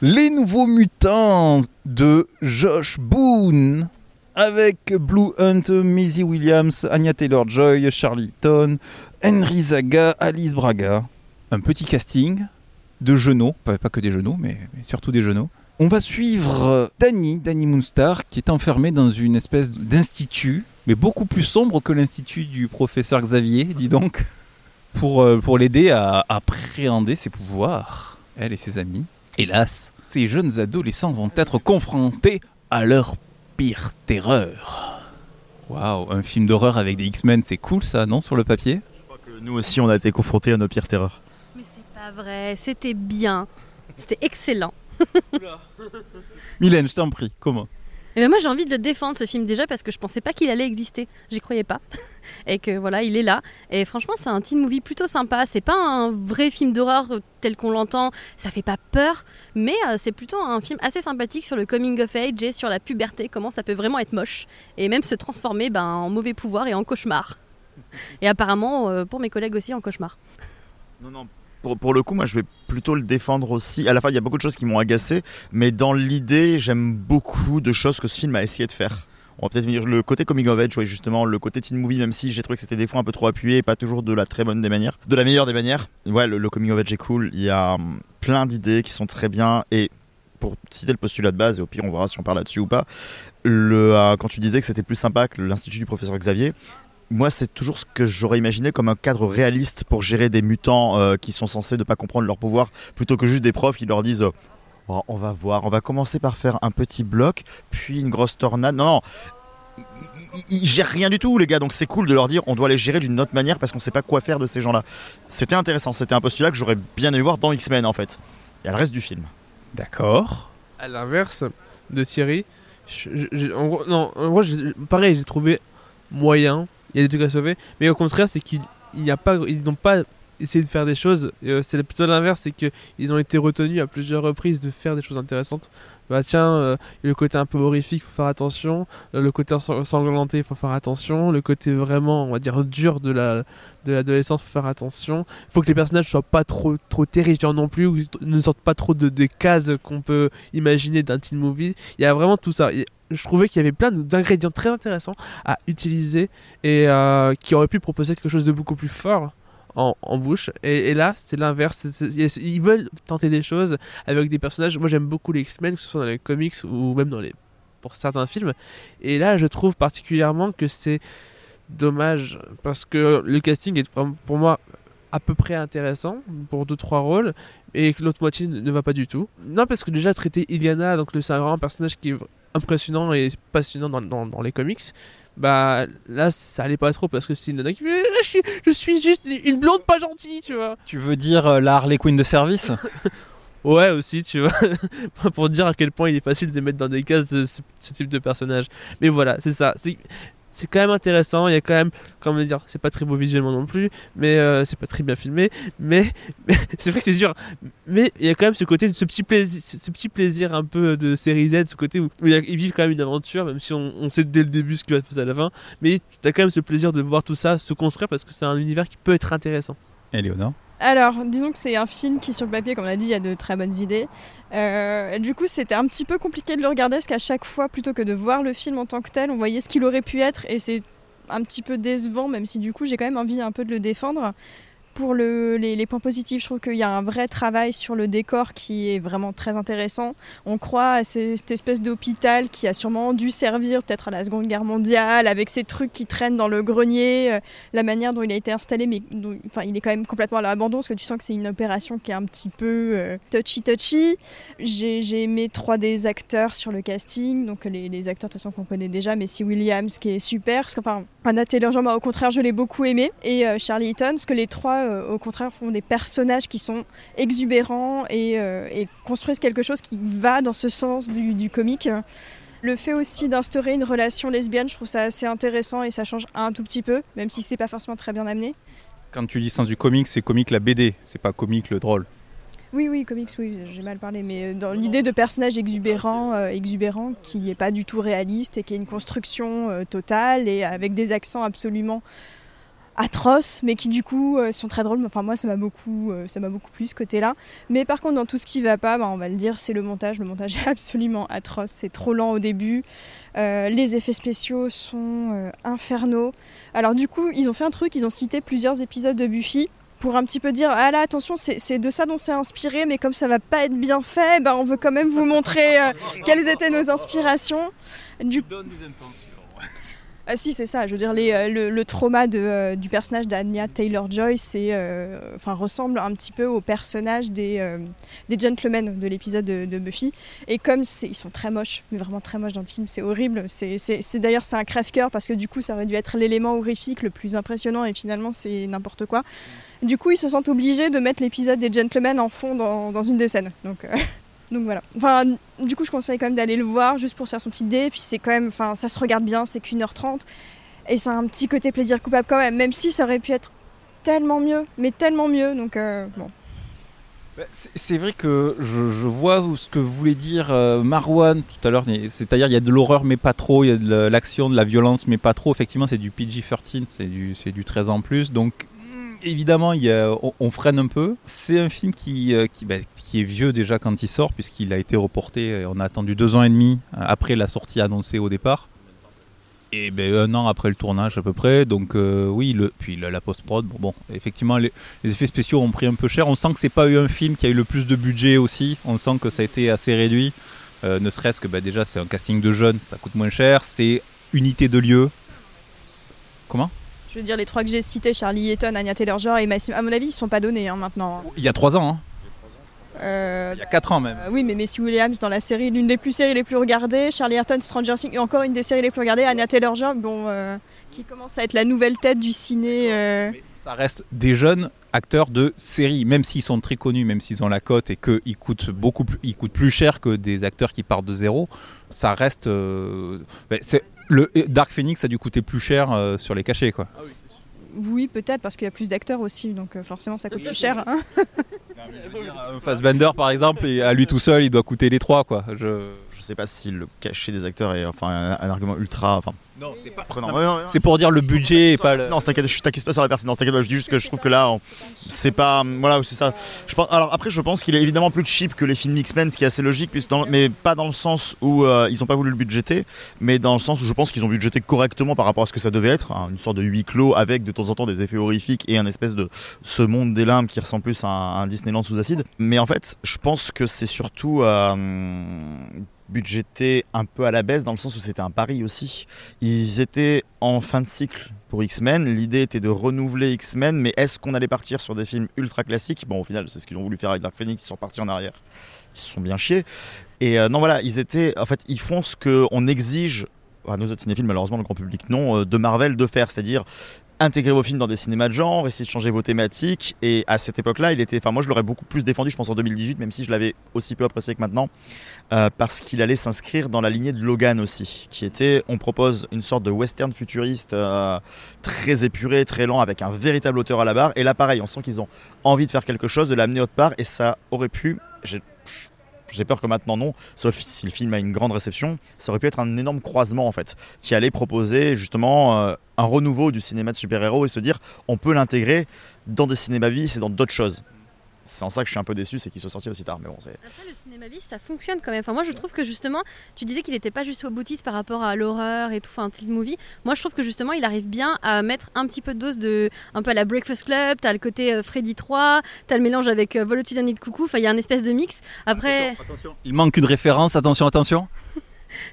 Les nouveaux mutants de Josh Boone. Avec Blue Hunt, Maisie Williams, Anya Taylor-Joy, Charlton, Henry Zaga, Alice Braga. Un petit casting de genoux, pas, que des genoux, mais, surtout des genoux. On va suivre Danny, Danny Moonstar, qui est enfermé dans une espèce d'institut, mais beaucoup plus sombre que l'institut du professeur Xavier, dis donc, pour, euh, pour l'aider à appréhender ses pouvoirs, elle et ses amis. Hélas, ces jeunes adolescents vont être confrontés à leur pire terreur. Waouh, un film d'horreur avec des X-Men, c'est cool ça, non, sur le papier? Nous aussi, on a été confrontés à nos pires terreurs. Mais c'est pas vrai, c'était bien. C'était excellent. <laughs> Mylène, je t'en prie, comment? Et ben moi j'ai envie de le défendre ce film déjà parce que je pensais pas qu'il allait exister. J'y croyais pas. <laughs> Et que voilà, il est là. Et franchement, c'est un teen movie plutôt sympa. C'est pas un vrai film d'horreur euh, tel qu'on l'entend. Ça fait pas peur. Mais euh, c'est plutôt un film assez sympathique sur le coming of age et sur la puberté. Comment ça peut vraiment être moche. Et même se transformer ben, en mauvais pouvoir et en cauchemar. Et apparemment, euh, pour mes collègues aussi, en cauchemar. Non, non. Pour, le coup, moi, je vais plutôt le défendre aussi. À la fin, il y a beaucoup de choses qui m'ont agacé, mais dans l'idée, j'aime beaucoup de choses que ce film a essayé de faire. On va peut-être venir le côté coming of age, ouais, justement, le côté teen movie, même si j'ai trouvé que c'était des fois un peu trop appuyé pas toujours de la très bonne des manières, de la meilleure des manières. Ouais, le, le coming of age est cool. Il y a hum, plein d'idées qui sont très bien et pour citer le postulat de base, et au pire on verra si on parle là-dessus ou pas, le, euh, quand tu disais que c'était plus sympa que l'Institut du professeur Xavier, moi, c'est toujours ce que j'aurais imaginé comme un cadre réaliste pour gérer des mutants euh, qui sont censés ne pas comprendre leur pouvoir, plutôt que juste des profs qui leur disent euh, Oh, on va voir, on va commencer par faire un petit bloc, puis une grosse tornade. Non, non, ils, gèrent rien du tout, les gars. Donc c'est cool de leur dire on doit les gérer d'une autre manière parce qu'on sait pas quoi faire de ces gens-là. C'était intéressant. C'était un postulat que j'aurais bien aimé voir dans X-Men en fait. Et à le reste du film. D'accord. À l'inverse de Thierry, je- je- je- en gros, non, en gros, j'ai- pareil, j'ai trouvé moyen. Il y a des trucs à sauver, mais au contraire, c'est qu'ils n'ont pas essayé de faire des choses. euh, c'est plutôt l'inverse, c'est que ils ont été retenus à plusieurs reprises de faire des choses intéressantes. Bah tiens, euh, le côté un peu horrifique, faut faire attention. Euh, Le côté sang- sanglanté, faut faire attention. Le côté vraiment, on va dire dur de la de l'adolescence, faut faire attention. Faut que les personnages soient pas trop trop terrifiants non plus, ou ne sortent pas trop de des cases qu'on peut imaginer d'un teen movie. Il y a vraiment tout ça. Je trouvais qu'il y avait plein d'ingrédients très intéressants à utiliser et euh, qui auraient pu proposer quelque chose de beaucoup plus fort. En, bouche et, là c'est l'inverse ils veulent tenter des choses avec des personnages moi j'aime beaucoup les X-Men que ce soit dans les comics ou même dans les pour certains films et là je trouve particulièrement que c'est dommage parce que le casting est pour moi à peu près intéressant pour deux trois rôles et que l'autre moitié ne va pas du tout. Non parce que déjà traiter Iliana donc c'est vraiment un personnage qui est impressionnant et passionnant dans- dans les comics. Bah là ça allait pas trop parce que c'est une nana qui fait je suis, je suis juste une blonde pas gentille tu vois. Tu veux dire euh, la Harley Quinn de service? <laughs> Ouais, aussi, tu vois. <laughs> pour dire à quel point il est facile de mettre dans des cases de ce, ce type de personnage. Mais voilà, c'est ça. C'est, quand même intéressant. Il y a quand même, comment dire, c'est pas très beau visuellement non plus, mais euh, c'est pas très bien filmé. Mais, <laughs> c'est vrai que c'est dur. Mais il y a quand même ce côté, ce petit plaisir, ce plaisir un peu de série Z, ce côté où, ils vivent quand même une aventure, même si on, sait dès le début ce qui va se passer à la fin. Mais tu as quand même ce plaisir de voir tout ça se construire parce que c'est un univers qui peut être intéressant. Éléonore Alors, disons que c'est un film qui, sur le papier, comme on l'a dit, il y a de très bonnes idées. Euh, du coup, c'était un petit peu compliqué de le regarder parce qu'à chaque fois, plutôt que de voir le film en tant que tel, on voyait ce qu'il aurait pu être et c'est un petit peu décevant, même si du coup, j'ai quand même envie un peu de le défendre. Pour le- les, les points positifs, je trouve qu'il y a un vrai travail sur le décor qui est vraiment très intéressant. On croit à cette espèce d'hôpital qui a sûrement dû servir peut-être à la Seconde Guerre mondiale, avec ces trucs qui traînent dans le grenier, euh, la manière dont il a été installé, mais enfin, il est quand même complètement à l'abandon, parce que tu sens que c'est une opération qui est un petit peu touchy-touchy. J'ai j'ai aimé trois des acteurs sur le casting, donc les, les acteurs de toute façon qu'on connaît déjà, mais si Williams qui est super, parce qu'enfin, Anna Taylor-Joy, au contraire, je l'ai beaucoup aimé, et euh, Charlie Eaton, parce que les trois, euh, au contraire, font des personnages qui sont exubérants et, euh, et construisent quelque chose qui va dans ce sens du, du comique. Le fait aussi d'instaurer une relation lesbienne, je trouve ça assez intéressant et ça change un tout petit peu, même si c'est pas forcément très bien amené. Quand tu dis sens du comique, c'est comique la BD, c'est pas comique le drôle. Oui, oui, comics, oui, j'ai mal parlé, mais euh, dans l'idée de personnages exubérants, euh, exubérants qui n'est pas du tout réaliste et qui est une construction euh, totale et avec des accents absolument atroces, mais qui du coup euh, sont très drôles. Enfin, moi, ça m'a beaucoup, euh, ça m'a beaucoup plu ce côté-là. Mais par contre, dans tout ce qui va pas, bah, on va le dire, c'est le montage. Le montage est <laughs> absolument atroce. C'est trop lent au début. Euh, les effets spéciaux sont infernaux. Alors du coup, ils ont fait un truc. Ils ont cité plusieurs épisodes de Buffy pour un petit peu dire ah là attention c'est de ça dont c'est inspiré mais comme ça va pas être bien fait ben on veut quand même vous montrer quelles étaient nos inspirations ah si c'est ça je veux dire euh, le, trauma euh, du personnage d'Anya Taylor Joy c'est euh, ressemble un petit peu au personnage des, euh, des gentlemen de l'épisode de, Buffy. Et comme ils sont très moches mais vraiment très moches dans le film c'est horrible. C'est d'ailleurs c'est un crève-cœur parce que du coup ça aurait dû être l'élément horrifique le plus impressionnant et finalement c'est n'importe quoi. Du coup, ils se sentent obligés de mettre l'épisode des Gentlemen en fond dans, une des scènes. Donc, <laughs> donc voilà. Enfin, du coup, je conseille quand même d'aller le voir juste pour faire son petit dé. Puis c'est quand même, enfin, ça se regarde bien, c'est qu'une heure trente. Et c'est un petit côté plaisir coupable quand même, même si ça aurait pu être tellement mieux, mais tellement mieux. Donc euh, bon. Bah, C'est- vrai que je, vois ce que voulait dire euh, Marwan tout à l'heure, c'est-à-dire il y a de l'horreur mais pas trop, il y a de la- l'action, de la violence mais pas trop. Effectivement, c'est du PG-13, c'est du, du 13 ans plus, donc évidemment on, freine un peu. C'est un film qui, euh, bah, qui est vieux déjà quand il sort, puisqu'il a été reporté, euh, on a attendu deux ans et demi euh, après la sortie annoncée au départ. Et ben, un an après le tournage à peu près, donc oui, puis la, post-prod, bon, effectivement les, effets spéciaux ont pris un peu cher. On sent que c'est pas eu un film qui a eu le plus de budget aussi, on sent que ça a été assez réduit, ne serait-ce que bah, déjà c'est un casting de jeunes, ça coûte moins cher, c'est unité de lieu. Comment? Veux dire, les trois que j'ai cités, Charlie Eaton, Anya Taylor-Joy et Maxime, à mon avis, ils sont pas donnés hein, maintenant. Il y a trois ans, hein. Euh, Il y a 4 ans même. euh, oui, mais Messi Williams dans la série, l'une des plus séries les plus regardées, Charlie Ayrton, Stranger Things, et encore une des séries les plus regardées, Anna Taylor-Joy, bon, euh, qui commence à être la nouvelle tête du ciné. euh, Ça reste des jeunes acteurs de série, même s'ils sont très connus, même s'ils ont la cote et qu'ils coûtent beaucoup plus, ils coûtent plus cher que des acteurs qui partent de zéro. Ça reste. ben, c'est le Dark Phoenix a dû coûter plus cher euh, sur les cachets quoi. Oui, peut-être, parce qu'il y a plus d'acteurs aussi, donc euh, forcément ça coûte plus cher. hein. Euh, Fassbender par exemple, et à lui tout seul, il doit coûter les trois quoi. Je... Je sais pas si le cachet des acteurs est enfin un, un argument ultra. Enfin, non, c'est pas. prenant. C'est pour dire le budget et pas le. Non, t'inquiète, je t'accuse pas sur la pertinence. T'inquiète pas, je dis juste que je trouve que là, on- c'est pas. Voilà, c'est ça. Je pense, alors après, je pense qu'il est évidemment plus cheap que les films X-Men, ce qui est assez logique, puisque dans- mais pas dans le sens où euh, ils ont pas voulu le budgéter, mais dans le sens où je pense qu'ils ont budgété correctement par rapport à ce que ça devait être, hein, une sorte de huis clos avec de temps en temps des effets horrifiques et un espèce de ce monde des limbes qui ressemble plus à un, un Disneyland sous acide. Mais en fait, je pense que c'est surtout. euh, budgété un peu à la baisse dans le sens où c'était un pari aussi. Ils étaient en fin de cycle pour X-Men. L'idée était de renouveler X-Men, mais est-ce qu'on allait partir sur des films ultra classiques? Bon, au final, c'est ce qu'ils ont voulu faire avec Dark Phoenix. Ils sont partis en arrière. Ils se sont bien chiés. Et euh, non, voilà, ils étaient. En fait, ils font ce qu'on exige. À nos autres cinéphiles, malheureusement, le grand public non, euh, de Marvel de faire, c'est-à-dire intégrer vos films dans des cinémas de genre, essayer de changer vos thématiques. Et à cette époque-là, il était. Enfin, moi, je l'aurais beaucoup plus défendu, je pense, en 2018, même si je l'avais aussi peu apprécié que maintenant, euh, parce qu'il allait s'inscrire dans la lignée de Logan aussi, qui était. On propose une sorte de western futuriste euh, très épuré, très lent, avec un véritable auteur à la barre. Et là, pareil, on sent qu'ils ont envie de faire quelque chose, de l'amener autre part, et ça aurait pu. j'ai- j'ai peur que maintenant non, sauf si le film a une grande réception, ça aurait pu être un énorme croisement en fait, qui allait proposer justement euh, un renouveau du cinéma de super-héros et se dire on peut l'intégrer dans des cinémas bis et dans d'autres choses. C'est en ça que je suis un peu déçu, c'est qu'il soit sorti aussi tard, mais bon, c'est. Après, le cinéma bis, ça fonctionne quand même. Enfin, moi, je trouve que justement, tu disais qu'il n'était pas juste au boutiste par rapport à l'horreur et tout, enfin, un movie. Moi, je trouve que justement, il arrive bien à mettre un petit peu de dose de. un peu à la Breakfast Club, t'as le côté euh, Freddy 3, t'as le mélange avec euh, Vol au-dessus d'un nid de coucou, enfin, il y a un espèce de mix. Après, Il manque une référence, attention, attention.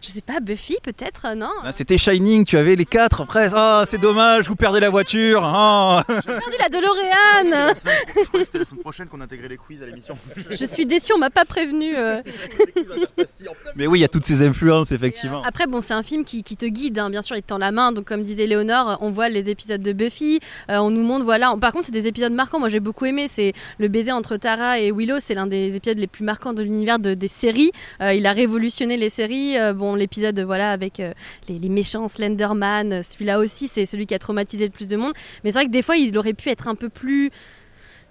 Je sais pas, Buffy peut-être, euh, non Ah, C'était Shining, tu avais les quatre après. Ah, c'est dommage, vous perdez la voiture. Ah. J'ai perdu la DeLorean Je croyais que c'était la semaine prochaine qu'on intégrait les quiz à l'émission. Je suis déçue, on m'a pas prévenu. euh. <laughs> Mais oui, il y a toutes ces influences, effectivement. Après, bon, c'est un film qui, qui te guide, hein. bien sûr, il te tend la main. Donc, comme disait Léonore, on voit les épisodes de Buffy, euh, on nous montre, voilà. Par contre, c'est des épisodes marquants. Moi, j'ai beaucoup aimé. C'est le baiser entre Tara et Willow. C'est l'un des épisodes les plus marquants de l'univers de- des séries. Euh, il a révolutionné les séries. Bon, l'épisode, voilà, avec euh, les, méchants Slenderman, euh, celui-là aussi, c'est celui qui a traumatisé le plus de monde. Mais c'est vrai que des fois, il aurait pu être un peu plus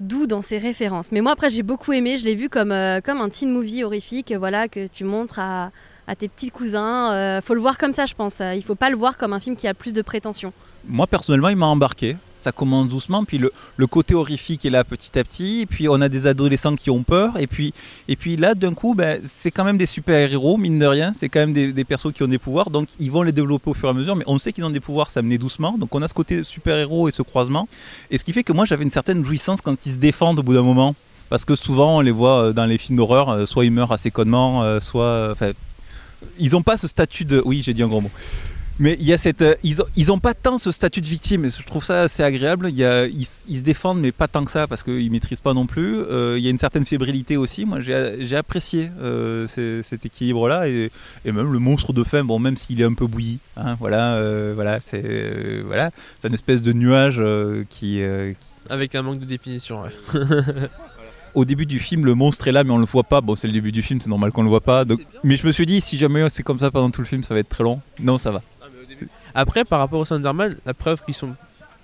doux dans ses références. Mais moi, après, j'ai beaucoup aimé. Je l'ai vu comme, euh, comme un teen movie horrifique, voilà, que tu montres à, tes petits cousins. Euh, faut le voir comme ça, je pense. Il faut pas le voir comme un film qui a plus de prétention. Moi, personnellement, il m'a embarqué. Ça commence doucement, puis le, le côté horrifique est là petit à petit, et puis on a des adolescents qui ont peur, et puis, et puis là, d'un coup, ben, c'est quand même des super-héros, mine de rien, c'est quand même des, des persos qui ont des pouvoirs, donc ils vont les développer au fur et à mesure, mais on sait qu'ils ont des pouvoirs, ça menait doucement, donc on a ce côté super-héros et ce croisement, et ce qui fait que moi j'avais une certaine jouissance quand ils se défendent au bout d'un moment, parce que souvent on les voit euh, dans les films d'horreur, euh, soit ils meurent assez connement, euh, soit... enfin, ils n'ont pas ce statut de... Oui, j'ai dit un gros mot. Mais il y a cette, euh, ils, ont, ils ont pas tant ce statut de victime. et Je trouve ça assez agréable. Il y a, ils, s- ils se défendent, mais pas tant que ça parce qu'ils maîtrisent pas non plus. Euh, il y a une certaine fébrilité aussi. Moi, j'ai j'ai apprécié euh, cet équilibre-là et, et même le monstre de fin. Bon, même s'il est un peu bouilli, hein, voilà, euh, voilà, c'est euh, voilà, c'est une espèce de nuage euh, qui, euh, qui- Avec un manque de définition, ouais. <laughs> au début du film, le monstre est là, mais on le voit pas. Bon, c'est le début du film, c'est normal qu'on le voit pas. Donc... Mais je me suis dit, si jamais c'est comme ça pendant tout le film, ça va être très long. Non, ça va. Après, par rapport au Slenderman, la preuve qu'ils sont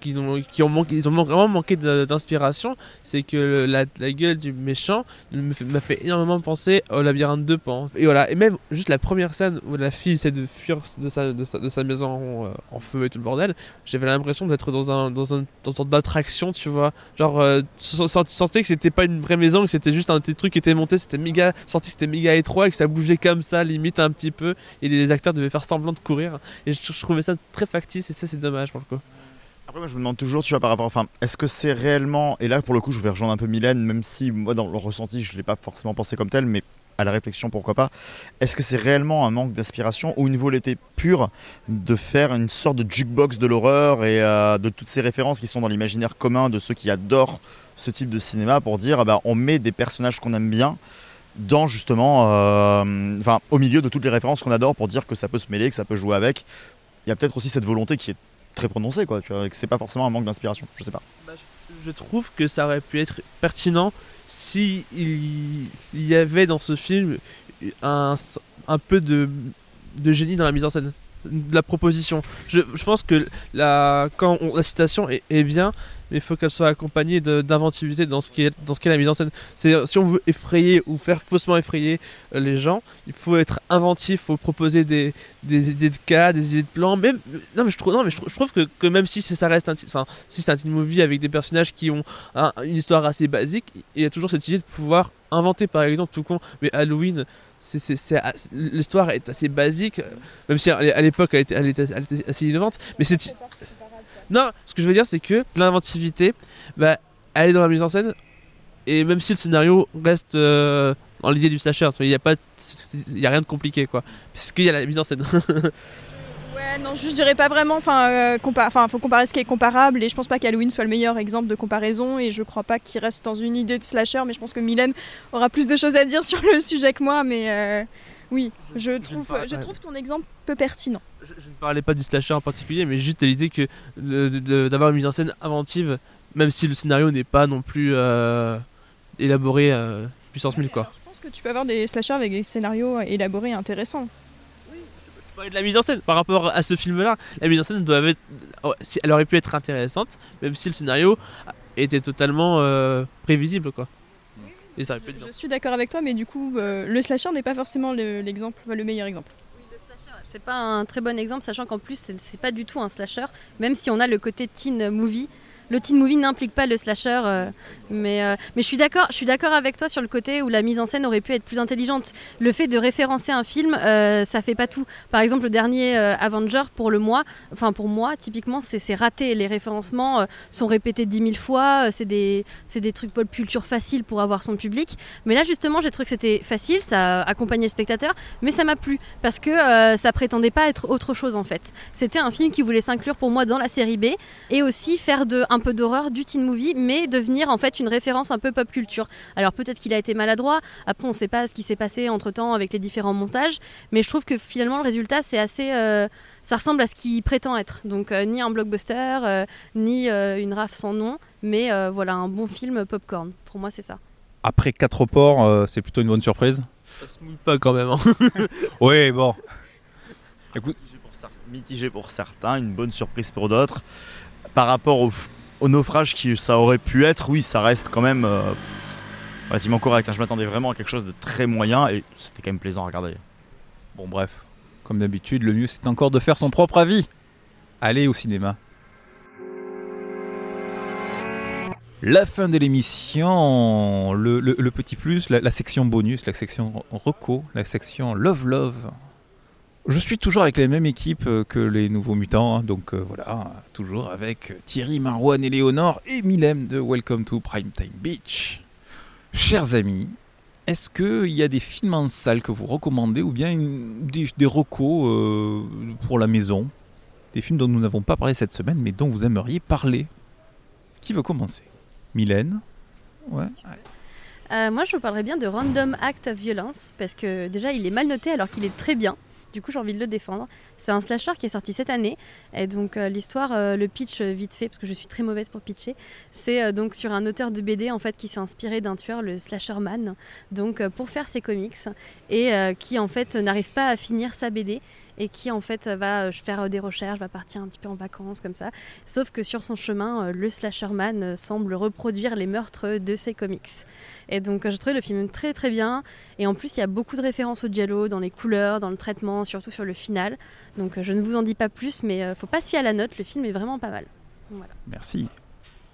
qui ont, manqué, ils ont vraiment manqué d'inspiration, c'est que la, gueule du méchant m'a fait énormément penser au labyrinthe de Pan. Et voilà, et même juste la première scène où la fille essaie de fuir de sa, maison euh, en feu et tout le bordel, j'avais l'impression d'être dans un dans un dans une sorte d'attraction, tu vois. Genre, euh, tu sentais que c'était pas une vraie maison, que c'était juste un petit truc qui était monté, c'était méga, senti c'était méga étroit et que ça bougeait comme ça, limite un petit peu, et les acteurs devaient faire semblant de courir. Et je, je trouvais ça très factice et ça c'est dommage pour le coup. Après, moi, je me demande toujours, tu vois, par rapport. Enfin, est-ce que c'est réellement. Et là, pour le coup, je vais rejoindre un peu Mylène, même si moi, dans le ressenti, je ne l'ai pas forcément pensé comme tel, mais à la réflexion, pourquoi pas. Est-ce que c'est réellement un manque d'inspiration ou une volonté pure de faire une sorte de jukebox de l'horreur et euh, de toutes ces références qui sont dans l'imaginaire commun de ceux qui adorent ce type de cinéma pour dire ah bah, on met des personnages qu'on aime bien dans justement, euh, enfin au milieu de toutes les références qu'on adore pour dire que ça peut se mêler, que ça peut jouer avec. Il y a peut-être aussi cette volonté qui est très prononcée, quoi. Tu vois, que c'est pas forcément un manque d'inspiration. Je sais pas. Je trouve que ça aurait pu être pertinent si il, il y avait dans ce film un, un peu de, de génie dans la mise en scène de la proposition. Je, je pense que la, quand la citation est bien, mais il faut qu'elle soit accompagnée d'inventivité dans ce qui est dans ce la mise en scène. Si on veut effrayer ou faire faussement effrayer euh, les gens, il faut être inventif, faut proposer des, idées de cas, des idées de plans. Non mais je trouve que, même si ça reste un, enfin si c'est un teen movie avec des personnages qui ont un- une histoire assez basique, il y a toujours cette idée de pouvoir inventer par exemple tout con. Mais Halloween as- l'histoire est assez basique, euh, même si à l'époque elle était, assez innovante. Non, ce que je veux dire, c'est que l'inventivité, bah, elle est dans la mise en scène, et même si le scénario reste euh, dans l'idée du slasher, il n'y a rien de compliqué, quoi, parce qu'il y a la mise en scène. <laughs> Ouais, non, je dirais pas vraiment. Euh, enfin, faut comparer ce qui est comparable. Et je pense pas qu'Halloween soit le meilleur exemple de comparaison. Et je crois pas qu'il reste dans une idée de slasher. Mais je pense que Mylène aura plus de choses à dire <laughs> sur le sujet que moi. Mais euh, oui, je trouve, je trouve ton exemple peu pertinent. je ne parlais pas du slasher en particulier, mais juste de l'idée que d'avoir une mise en scène inventive, même si le scénario n'est pas non plus euh, élaboré euh, puissance 1000, quoi. Je pense que tu peux avoir des slashers avec des scénarios élaborés et intéressants. Je parlais de la mise en scène par rapport à ce film-là. La mise en scène doit être, oh, si- elle aurait pu être intéressante, même si le scénario était totalement euh, prévisible, quoi. Et ça bien. Je suis d'accord avec toi, mais du coup, euh, le slasher n'est pas forcément le- l'exemple, le meilleur exemple. C'est pas un très bon exemple, sachant qu'en plus, c'est c'est pas du tout un slasher, même si on a le côté teen movie. Le teen movie n'implique pas le slasher, euh, mais, euh, mais je suis d'accord je suis d'accord avec toi sur le côté où la mise en scène aurait pu être plus intelligente. Le fait de référencer un film, euh, ça fait pas tout. Par exemple, le dernier euh, Avenger, pour le moi, enfin pour moi, typiquement, c'est raté. Les référencements sont répétés dix mille fois, c'est des, c'est des trucs pop culture faciles pour avoir son public. Mais là, justement, j'ai trouvé que c'était facile, ça accompagnait le spectateur, mais ça m'a plu parce que ça prétendait pas être autre chose en fait. C'était un film qui voulait s'inclure pour moi dans la série B et aussi faire de, peu d'horreur du teen movie, mais devenir en fait une référence un peu pop culture. Alors peut-être qu'il a été maladroit, après on sait pas ce qui s'est passé entre temps avec les différents montages, mais je trouve que finalement le résultat c'est assez. euh, ça ressemble à ce qu'il prétend être. Donc euh, ni un blockbuster, euh, ni euh, une raf sans nom, mais euh, voilà un bon film popcorn. Pour moi c'est ça. Après 4 ports, euh, c'est plutôt une bonne surprise. Ça se mouille pas quand même. hein. <laughs> Oui, bon. Écoute, mitigé pour certains, une bonne surprise pour d'autres. Par rapport au, au naufrage qui ça aurait pu être, oui, ça reste quand même euh, relativement correct. hein. Je m'attendais vraiment à quelque chose de très moyen et c'était quand même plaisant à regarder. bon bref, comme d'habitude, le mieux c'est encore de faire son propre avis. Allez au cinéma. La fin de l'émission, le, petit plus, la, la section bonus, la section reco, la section love love. Je suis toujours avec les mêmes équipes euh, que les nouveaux mutants, hein, donc euh, voilà, toujours avec Thierry, Marwan, Éléonore et Milem de Welcome to Primetime Beach. Chers amis, est-ce qu'il y a des films en salle que vous recommandez ou bien des, recos euh, pour la maison? Des films dont nous n'avons pas parlé cette semaine mais dont vous aimeriez parler Qui veut commencer? Mylène? Ouais. Euh, moi, je vous parlerais bien de Random Act of Violence parce que déjà, il est mal noté alors qu'il est très bien. Du coup, j'ai envie de le défendre. C'est un slasher qui est sorti cette année. Et donc, euh, l'histoire, euh, le pitch euh, vite fait, parce que je suis très mauvaise pour pitcher, c'est donc sur un auteur de BD en fait qui s'est inspiré d'un tueur, le Slasher Man, donc pour faire ses comics et qui en fait n'arrive pas à finir sa BD et qui en fait va euh, faire euh, des recherches, va partir un petit peu en vacances comme ça. Sauf que sur son chemin, euh, le Slasherman semble reproduire les meurtres de ses comics. Et donc j'ai trouvé le film très très bien. Et en plus, il y a beaucoup de références au giallo dans les couleurs, dans le traitement, surtout sur le final. Donc je ne vous en dis pas plus, mais faut pas se fier à la note, le film est vraiment pas mal. Merci.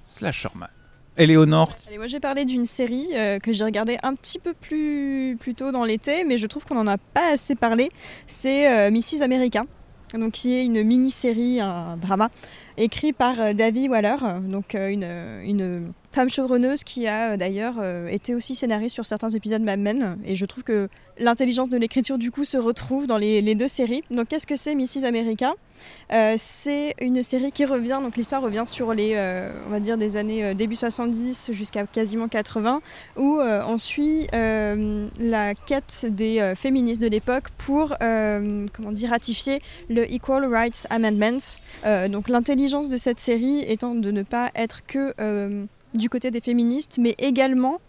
Slasherman. Éléonore, Allez, moi j'ai parlé d'une série euh, que j'ai regardée un petit peu plus, plus tôt dans l'été, mais je trouve qu'on n'en a pas assez parlé. C'est euh, Mrs. America, donc qui est une mini-série, un drama, écrit par euh, Davy Waller, donc euh, une, une femme chevronneuse qui a euh, d'ailleurs euh, été aussi scénariste sur certains épisodes Mad Men. Et je trouve que l'intelligence de l'écriture du coup se retrouve dans les, deux séries. Donc qu'est-ce que c'est Mrs. America? Euh, C'est une série qui revient, donc l'histoire revient sur les, euh, on va dire des années euh, début 70 jusqu'à quasiment 80, où euh, on suit euh, la quête des euh, féministes de l'époque pour, euh, comment dire, ratifier le Equal Rights Amendment. Euh, donc l'intelligence de cette série étant de ne pas être que euh, du côté des féministes, mais également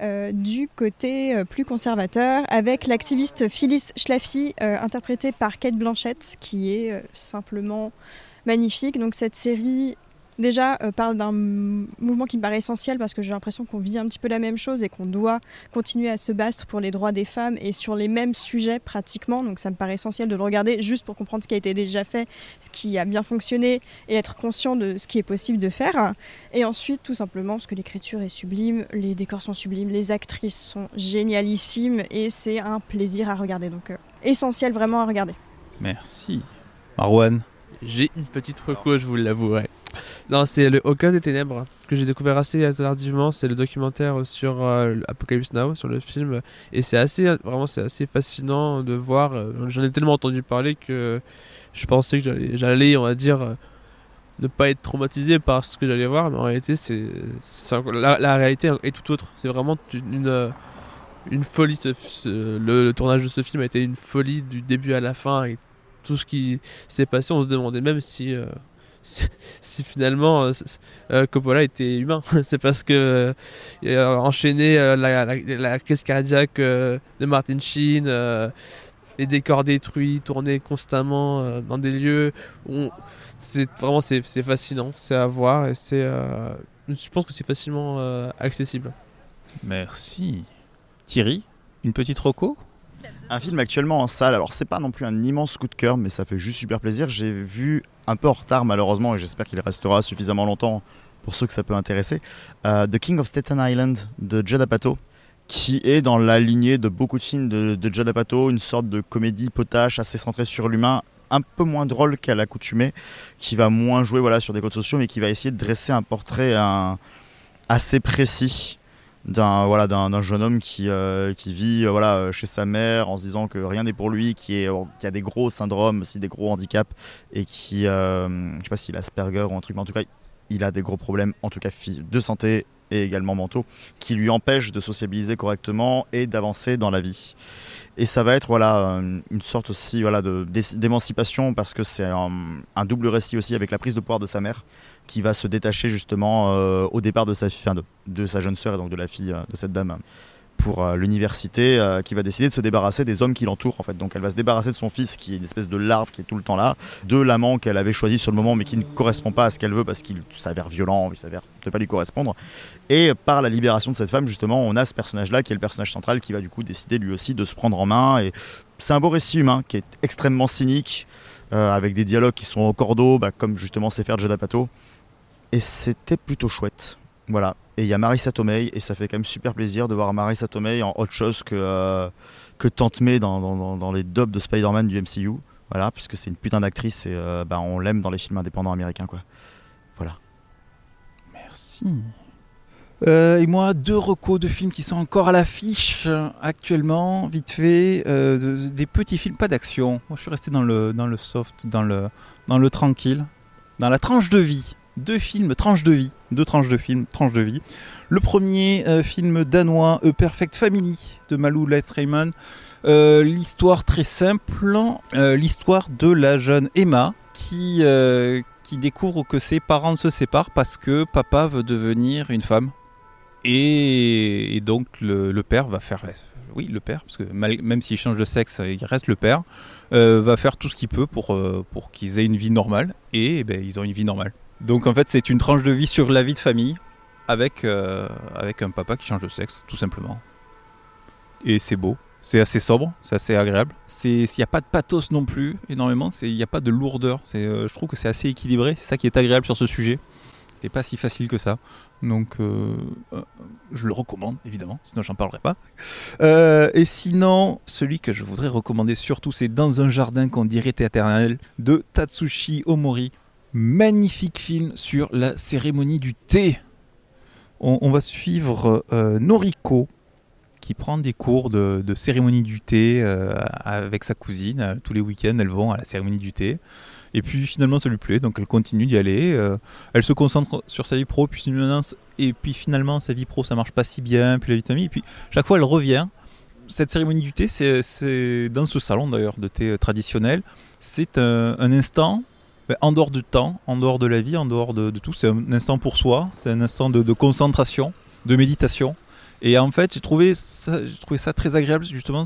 euh, du côté euh, plus conservateur, avec l'activiste Phyllis Schlafly, euh, interprétée par Kate Blanchett, qui est simplement magnifique. Donc cette série déjà euh, parle d'un mouvement qui me paraît essentiel parce que j'ai l'impression qu'on vit un petit peu la même chose et qu'on doit continuer à se battre pour les droits des femmes et sur les mêmes sujets pratiquement. Donc ça me paraît essentiel de le regarder juste pour comprendre ce qui a été déjà fait, ce qui a bien fonctionné et être conscient de ce qui est possible de faire. Et ensuite, tout simplement, parce que l'écriture est sublime, les décors sont sublimes, les actrices sont génialissimes et c'est un plaisir à regarder. Donc euh, essentiel vraiment à regarder. Merci. Marwan J'ai une petite reco, je vous l'avouerai. Non, c'est le Au des ténèbres que j'ai découvert assez tardivement. C'est le documentaire sur euh, Apocalypse Now, sur le film, et c'est assez, vraiment, c'est assez fascinant de voir. euh, J'en ai tellement entendu parler que je pensais que j'allais, on va dire, euh, ne pas être traumatisé par ce que j'allais voir, mais en réalité, c'est, la, réalité est tout autre. C'est vraiment une, une, folie. le, tournage de ce film a été une folie du début à la fin et tout ce qui s'est passé. On se demandait même si, si, finalement euh, euh, Coppola était humain. <laughs> C'est parce que euh, euh, la, la, la crise cardiaque euh, de Martin Sheen. euh, les décors détruits, tournés constamment euh, dans des lieux où on- c'est vraiment c'est c'est fascinant, c'est à voir et c'est euh, je pense que c'est facilement euh, accessible. Merci. Thierry, une petite roco Un film actuellement en salle, alors c'est pas non plus un immense coup de cœur, mais ça fait juste super plaisir. J'ai vu un peu en retard malheureusement, et j'espère qu'il restera suffisamment longtemps pour ceux que ça peut intéresser, euh, The King of Staten Island de Judd Apatow, qui est dans la lignée de beaucoup de films de, de Judd Apatow, une sorte de comédie potache assez centrée sur l'humain, un peu moins drôle qu'à l'accoutumée, qui va moins jouer voilà, sur des codes sociaux, mais qui va essayer de dresser un portrait assez précis d'un voilà d'un jeune homme qui euh, qui vit euh, voilà euh, chez sa mère en se disant que rien n'est pour lui qui est qui a des gros syndromes aussi des gros handicaps et qui euh, je sais pas s'il a Asperger ou un truc mais en tout cas il a des gros problèmes en tout cas de santé et également mentaux qui lui empêchent de sociabiliser correctement et d'avancer dans la vie. Et ça va être voilà une sorte aussi voilà d'émancipation parce que c'est un, un double récit aussi avec la prise de pouvoir de sa mère qui va se détacher justement euh, au départ de sa de, sa jeune sœur et donc de la fille euh, de cette dame pour euh, l'université qui va décider de se débarrasser des hommes qui l'entourent en fait. Donc elle va se débarrasser de son fils qui est une espèce de larve qui est tout le temps là, de l'amant qu'elle avait choisi sur le moment mais qui ne correspond pas à ce qu'elle veut parce qu'il s'avère violent, il s'avère ne pas lui correspondre. Et par la libération de cette femme justement, on a ce personnage là qui est le personnage central qui va du coup décider lui aussi de se prendre en main et c'est un beau récit humain qui est extrêmement cynique avec des dialogues qui sont au cordeau bah, comme justement sait faire Judd Apatow et c'était plutôt chouette. Voilà. Et il y a Marissa Tomei, et ça fait quand même super plaisir de voir Marissa Tomei en autre chose que, euh, Tante May dans, les dubs de Spider-Man du MCU. Voilà, puisque c'est une putain d'actrice et euh, bah, on l'aime dans les films indépendants américains, quoi. Voilà. Merci. Euh, et moi, deux recos de films qui sont encore à l'affiche actuellement, vite fait. euh, de- des petits films, pas d'action. Moi, je suis resté dans le, dans le soft, dans le, dans le tranquille, dans la tranche de vie. Deux films, tranche de vie. Deux tranches de films, tranche de vie. Le premier euh, film danois, A Perfect Family, de Malou. Euh, l'histoire très simple, l'histoire de la jeune Emma qui, qui découvre que ses parents se séparent parce que papa veut devenir une femme. Et, donc le, père va faire, oui le père, parce que même s'il change de sexe, il reste le père, euh, va faire tout ce qu'il peut pour, euh, pour qu'ils aient une vie normale. Et, eh ben, ils ont une vie normale. Donc en fait c'est une tranche de vie sur la vie de famille avec, euh, avec un papa qui change de sexe, tout simplement. Et c'est beau. C'est assez sobre, c'est assez agréable. Il n'y a pas de pathos non plus, énormément. Il n'y a pas de lourdeur. Je trouve que c'est assez équilibré. C'est ça qui est agréable sur ce sujet. Pas si facile que ça. Donc, euh, euh, je le recommande, évidemment. Sinon, j'en parlerai pas. Euh, et sinon, celui que je voudrais recommander surtout, c'est Dans un jardin qu'on dirait éternel de Tatsushi Omori. Magnifique film sur la cérémonie du thé. On, va suivre Noriko qui prend des cours de, cérémonie du thé avec sa cousine. Tous les week-ends, elles vont à la cérémonie du thé. Et puis finalement, ça lui plaît, donc elle continue d'y aller. Euh, elle se concentre sur sa vie pro, puis finalement, et puis finalement, sa vie pro, ça marche pas si bien, puis la vie de famille. Et puis chaque fois, elle revient. Cette cérémonie du thé, c'est- dans ce salon d'ailleurs de thé traditionnel. C'est un, un instant ben, en dehors du temps, en dehors de la vie, en dehors de, tout. C'est un instant pour soi, c'est un instant de, concentration, de méditation. Et en fait, j'ai trouvé, ça- très agréable, justement,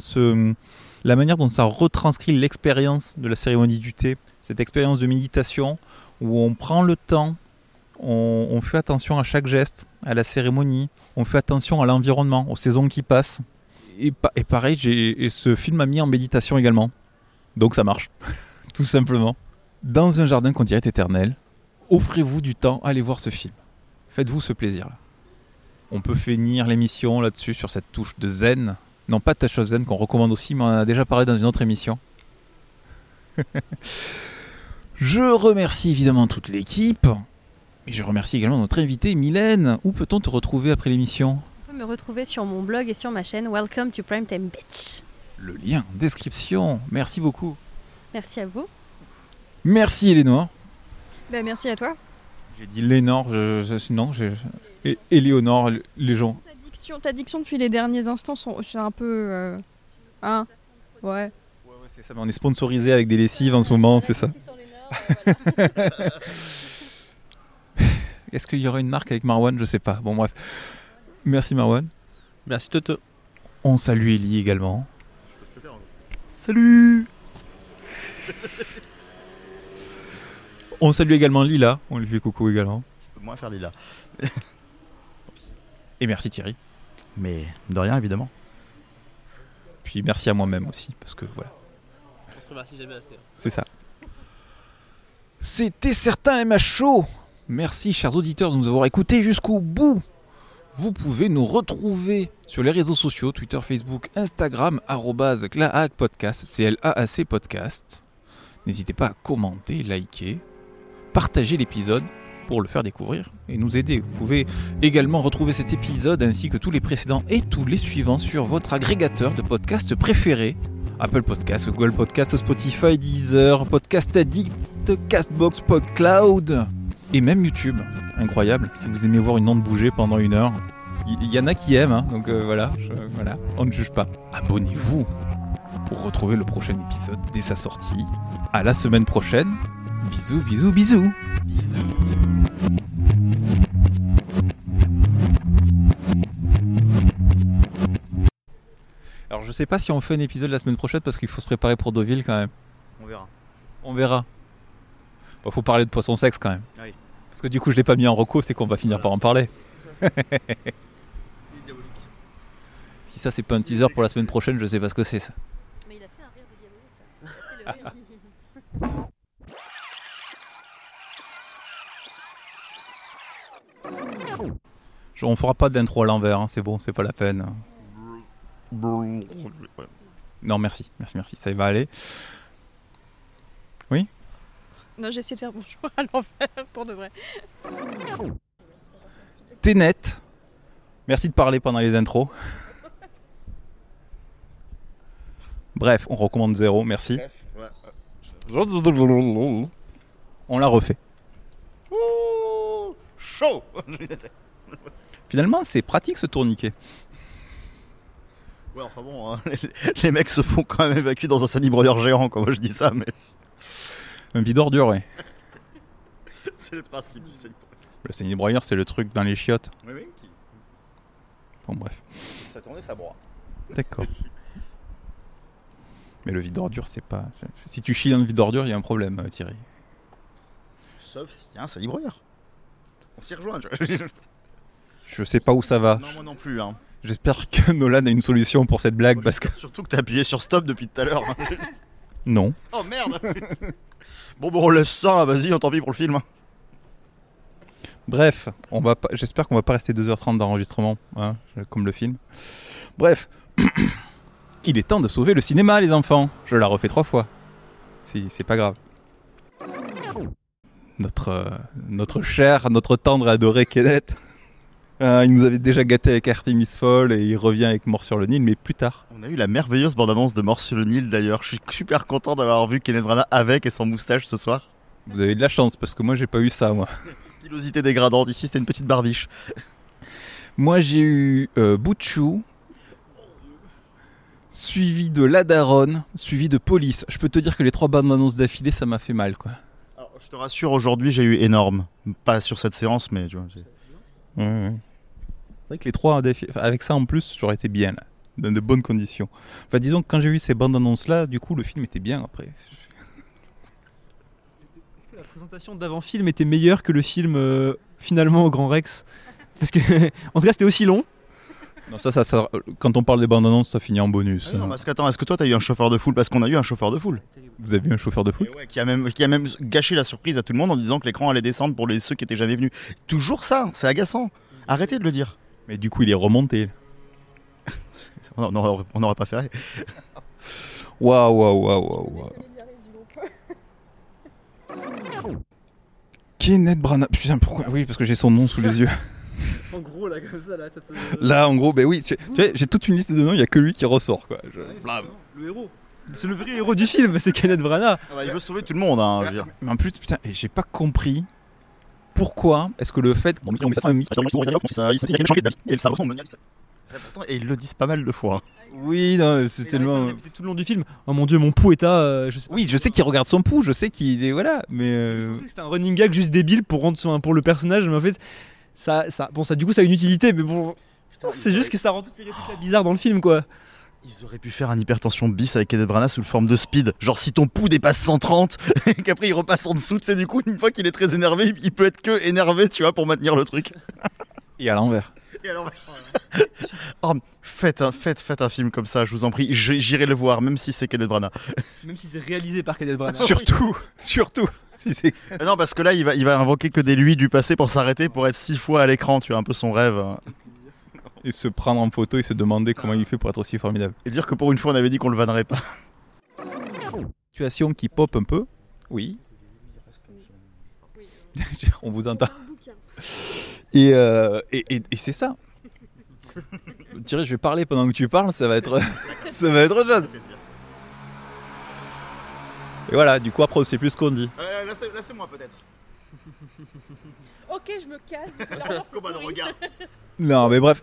la manière dont ça retranscrit l'expérience de la cérémonie du thé, cette expérience de méditation où on prend le temps, on, fait attention à chaque geste, à la cérémonie, on fait attention à l'environnement, aux saisons qui passent. Et, pa- et pareil, et ce film m'a mis en méditation également. Donc ça marche, <laughs> tout simplement. Dans un jardin qu'on dirait éternel, offrez-vous du temps, allez voir ce film. Faites-vous ce plaisir-là. On peut finir l'émission là-dessus sur cette touche de zen. Non, pas de touche of zen qu'on recommande aussi, mais on en a déjà parlé dans une autre émission. <laughs> je remercie évidemment toute l'équipe. Et je remercie également notre invité Mylène. Où peut-on te retrouver après l'émission? On peut me retrouver sur mon blog et sur ma chaîne Welcome to Primetime Bitch. Le lien en description. Merci beaucoup. Merci à vous. Merci Elénor. Bah, merci à toi. J'ai dit Lénore, je, je- non, j'ai- et Éléonore, les gens. Ta diction, ta diction depuis les derniers instants sont c'est un peu. euh, Hein? Ouais. C'est ça, mais on est sponsorisé avec des lessives en ce moment, c'est ça. <laughs> Est-ce qu'il y aura une marque avec Marwan? Je sais pas. Bon, bref. Merci Marwan. Merci Toto. On salue Ellie également. Salut On salue également Lila. On lui fait coucou également. Je peux moins faire Lila. <laughs> Et merci Thierry. Mais de rien, évidemment. Puis merci à moi-même aussi, parce que voilà. On se remercie jamais assez. C'est ça. C'était certain MHO. Merci chers auditeurs de nous avoir écoutés jusqu'au bout. Vous pouvez nous retrouver sur les réseaux sociaux, Twitter, Facebook, Instagram, claac podcast, C-L-A-A-C podcast. N'hésitez pas à commenter, liker, partager l'épisode pour le faire découvrir et nous aider. Vous pouvez également retrouver cet épisode ainsi que tous les précédents et tous les suivants sur votre agrégateur de podcasts préféré. Apple Podcast, Google Podcast, Spotify, Deezer, Podcast Addict, Castbox, PodCloud et même YouTube. Incroyable, si vous aimez voir une onde bouger pendant une heure. Il y, en a qui aiment, hein, donc euh, voilà, voilà, on ne juge pas. Abonnez-vous pour retrouver le prochain épisode dès sa sortie. À la semaine prochaine. Bisous, bisous, bisous. Alors je sais pas si on fait un épisode la semaine prochaine parce qu'il faut se préparer pour Deauville quand même. On verra. On verra. Bon, faut parler de poisson sexe quand même. Oui. Parce que du coup je l'ai pas mis en reco, c'est qu'on va finir par en parler. si ça c'est pas un teaser pour la semaine prochaine, je sais pas ce que c'est ça. Mais il a fait un rire de diabolique. <laughs> Je- on fera pas d'intro à l'envers, hein, c'est bon, c'est pas la peine. Non merci, merci, merci, ça va aller. Oui? Non, j'ai essayé de faire bonjour à l'envers pour de vrai. T'es net. Merci de parler pendant les intros. Bref, on recommande zéro, merci. On l'a refait. Chaud Finalement, c'est pratique ce tourniquet. Ouais, enfin bon, hein, <laughs> les, les mecs se font quand même évacuer dans un sanibroyeur géant, quoi. Moi je dis ça, mais <laughs> Un vide ordure, ouais. <laughs> c'est le principe du sanibroyeur. Le saignée broyeur, c'est le truc dans les chiottes. Oui, oui, qui- Bon, bref. ça tournait, ça broie. D'accord. Mais le vide d'ordure, c'est pas. Si tu chies dans le vide d'ordure, il y a un problème, euh, Thierry. Sauf s'il y a un sanibroyeur. On s'y rejoint, tu vois. Je sais pas où ça va. Non, moi non plus, hein. J'espère que <laughs> Nolan a une solution pour cette blague parce que. Surtout que t'as appuyé sur stop depuis tout à l'heure. hein. <laughs> Non. oh merde <laughs> Bon, bon, on laisse ça, vas-y, on tant pis pour le film. Bref, on va pas... j'espère qu'on va pas rester 2h30 d'enregistrement, hein, comme le film. Bref, <clears throat> il est temps de sauver le cinéma, les enfants. Je la refais trois fois. Si, c'est pas grave. notre, euh, notre cher, notre tendre et adoré Kenneth. Euh, il nous avait déjà gâté avec Artemis Fall et il revient avec Mort sur le Nil, mais plus tard. On a eu la merveilleuse bande-annonce de Mort sur le Nil d'ailleurs. Je suis super content d'avoir vu Kenneth Branagh avec et sans moustache ce soir. Vous avez de la chance parce que moi j'ai pas eu ça moi. <laughs> Pilosité dégradante, ici c'était une petite barbiche. Moi j'ai eu euh, Butchou, suivi de La Daronne, suivi de Police. Je peux te dire que les trois bandes annonces d'affilée ça m'a fait mal quoi. Alors, je te rassure, aujourd'hui j'ai eu énorme. Pas sur cette séance, mais tu vois. C'est vrai que les trois enfin, avec ça en plus j'aurais été bien là, dans de bonnes conditions. Enfin disons que quand j'ai vu ces bandes annonces là, du coup le film était bien après. Est-ce que la présentation d'avant-film était meilleure que le film euh, finalement au Grand Rex? Parce que, <laughs> en tout cas, c'était aussi long. Non ça, ça, ça- quand on parle des bandes annonces ça finit en bonus. Ah non, parce qu'attends, est-ce que toi t'as eu un chauffeur de foule? Parce qu'on a eu un chauffeur de foule. Vous avez eu un chauffeur de foot Ouais, qui, a même, qui a même gâché la surprise à tout le monde en disant que l'écran allait descendre pour les, ceux qui étaient jamais venus. Toujours ça, c'est agaçant. Arrêtez de le dire. Mais du coup il est remonté. <laughs> On n'aurait pas fait. Waouh waouh waouh waouh. Kenneth <laughs> Branagh? Putain, pourquoi? Oui, parce que j'ai son nom sous les yeux. <laughs> En gros, là, comme ça, là, ça te. Là, en gros, ben oui, tu tu vois, j'ai toute une liste de noms, il y a que lui qui ressort, quoi. Je-. Le héros. C'est le vrai héros du film, c'est Kenneth Branagh. Ah bah, il veut sauver tout le monde, hein, je veux dire. Mais en plus, putain, et j'ai pas compris pourquoi est-ce que le fait. Et ils le disent pas mal de fois. Oui, non, c'est tellement. Tout le long du film. Oh mon dieu, mon pouls est à. euh, je sais- Oui, je sais qu'il regarde son pouls, je sais qu'il. Voilà, mais. euh, Je sais que C'était un running gag juste débile pour rendre son- pour le personnage, mais en fait, ça, ça, bon, ça, du coup, ça a une utilité, mais bon, c'est juste que ça rend toutes ces répliques bizarres dans le film, quoi. Ils auraient pu faire un hypertension bis avec Kenneth Branagh sous forme de speed. Genre si ton pouls dépasse 130 <laughs> et qu'après il repasse en dessous, tu sais, du coup, une fois qu'il est très énervé, il peut être que énervé, tu vois, pour maintenir le truc. <laughs> Et à l'envers. Et alors, <laughs> oh, faites, un, faites, faites un film comme ça, je vous en prie. J'irai le voir, même si c'est Kenneth Branagh. Même si c'est réalisé par Kenneth Branagh. Surtout, surtout. Si c'est. Euh, Non, parce que là, il va, il va invoquer que des lui du passé pour s'arrêter, pour être six fois à l'écran, tu vois, un peu son rêve. Et se prendre en photo et se demander comment il fait pour être aussi formidable. Et dire que pour une fois, on avait dit qu'on le vannerait pas. Situation qui pop un peu. Oui. <laughs> On vous entend. Et, euh, et, et- et c'est ça. Thierry, je vais parler pendant que tu parles, ça va être, <laughs> ça va être autre chose. Et voilà, du coup après on sait plus ce qu'on dit. là, c'est moi peut-être. Ok, je me calme. <laughs> Regard Non mais bref.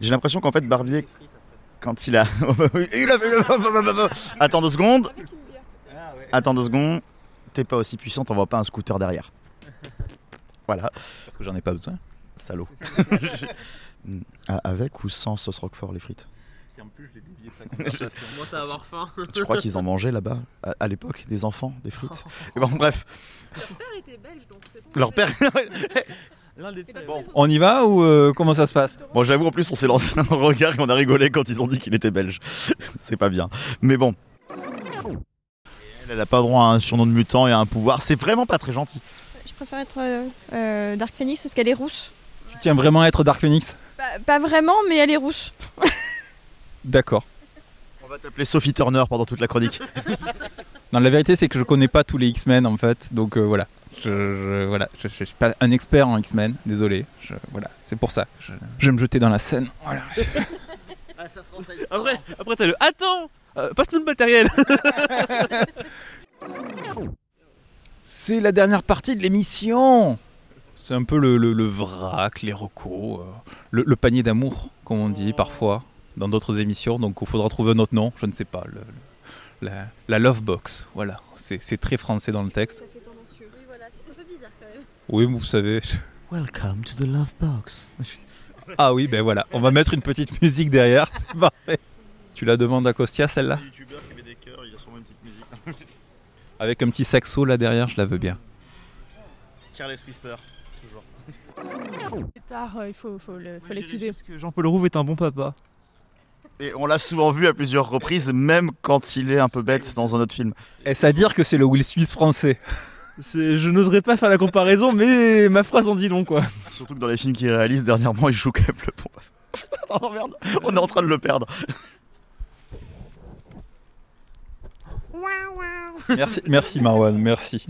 J'ai l'impression qu'en fait, Barbier, quand il a. <laughs> il a fait. <laughs> Attends deux secondes. Attends deux secondes. T'es pas aussi puissant, t'envoies pas un scooter derrière. Voilà. Parce que j'en ai pas besoin. Salaud. <laughs> Avec ou sans sauce roquefort, les frites? Moi, ça va avoir faim. Tu crois qu'ils en mangeaient là-bas, à, à l'époque, des enfants, des frites? Et Bon, bref. Leur père était belge, donc c'est bon. Leur père. On y va ou euh, comment ça se passe? Bon, j'avoue, en plus, on s'est lancé un regard et on a rigolé quand ils ont dit qu'il était belge. <laughs> C'est pas bien. Mais bon. Elle, elle a pas droit à un surnom de mutant et à un pouvoir. C'est vraiment pas très gentil. Je préfère être euh, euh, Dark Phoenix parce qu'elle est rousse. Tu tiens vraiment à être Dark Phoenix? Pas, pas vraiment, mais elle est rousse. <laughs> D'accord. On va t'appeler Sophie Turner pendant toute la chronique. <laughs> Non, la vérité c'est que je connais pas tous les X-Men en fait, donc euh, voilà. Je, je- voilà, je, je suis pas un expert en X-Men, désolé. Je- voilà, c'est pour ça. Je, je vais me jeter dans la scène. Voilà. Après, après t'as le Attends euh, Passe-nous le matériel <laughs> C'est la dernière partie de l'émission. C'est un peu le, le- le vrac, les recos, euh, le, le panier d'amour, comme on dit parfois dans d'autres émissions. Donc il faudra trouver un autre nom, je ne sais pas. le- le- la, la love box, voilà. C'est c'est très français dans le texte. Oui, voilà, c'est un peu bizarre quand même. Oui, vous savez. Welcome to the Love Box. Ah oui, ben voilà, on va mettre une petite musique derrière, <laughs> c'est parfait. Tu la demandes à Costia celle-là. <laughs> Avec un petit saxo là derrière, je la veux bien. Carles Whisper, toujours. C'est tard, euh, il faut, faut le- faut l'excuser. Parce que Jean-Paul Rouve est un bon papa. Et on l'a souvent vu à plusieurs reprises, même quand il est un peu bête dans un autre film. Est-ce à dire que c'est le Will Smith français? Je n'oserais pas faire la comparaison, mais ma phrase en dit long, quoi. Surtout que dans les films qu'il réalise dernièrement, il joue quand même le bon. Putain, non, merde, on est en train de le perdre. Merci, merci Marwan, merci.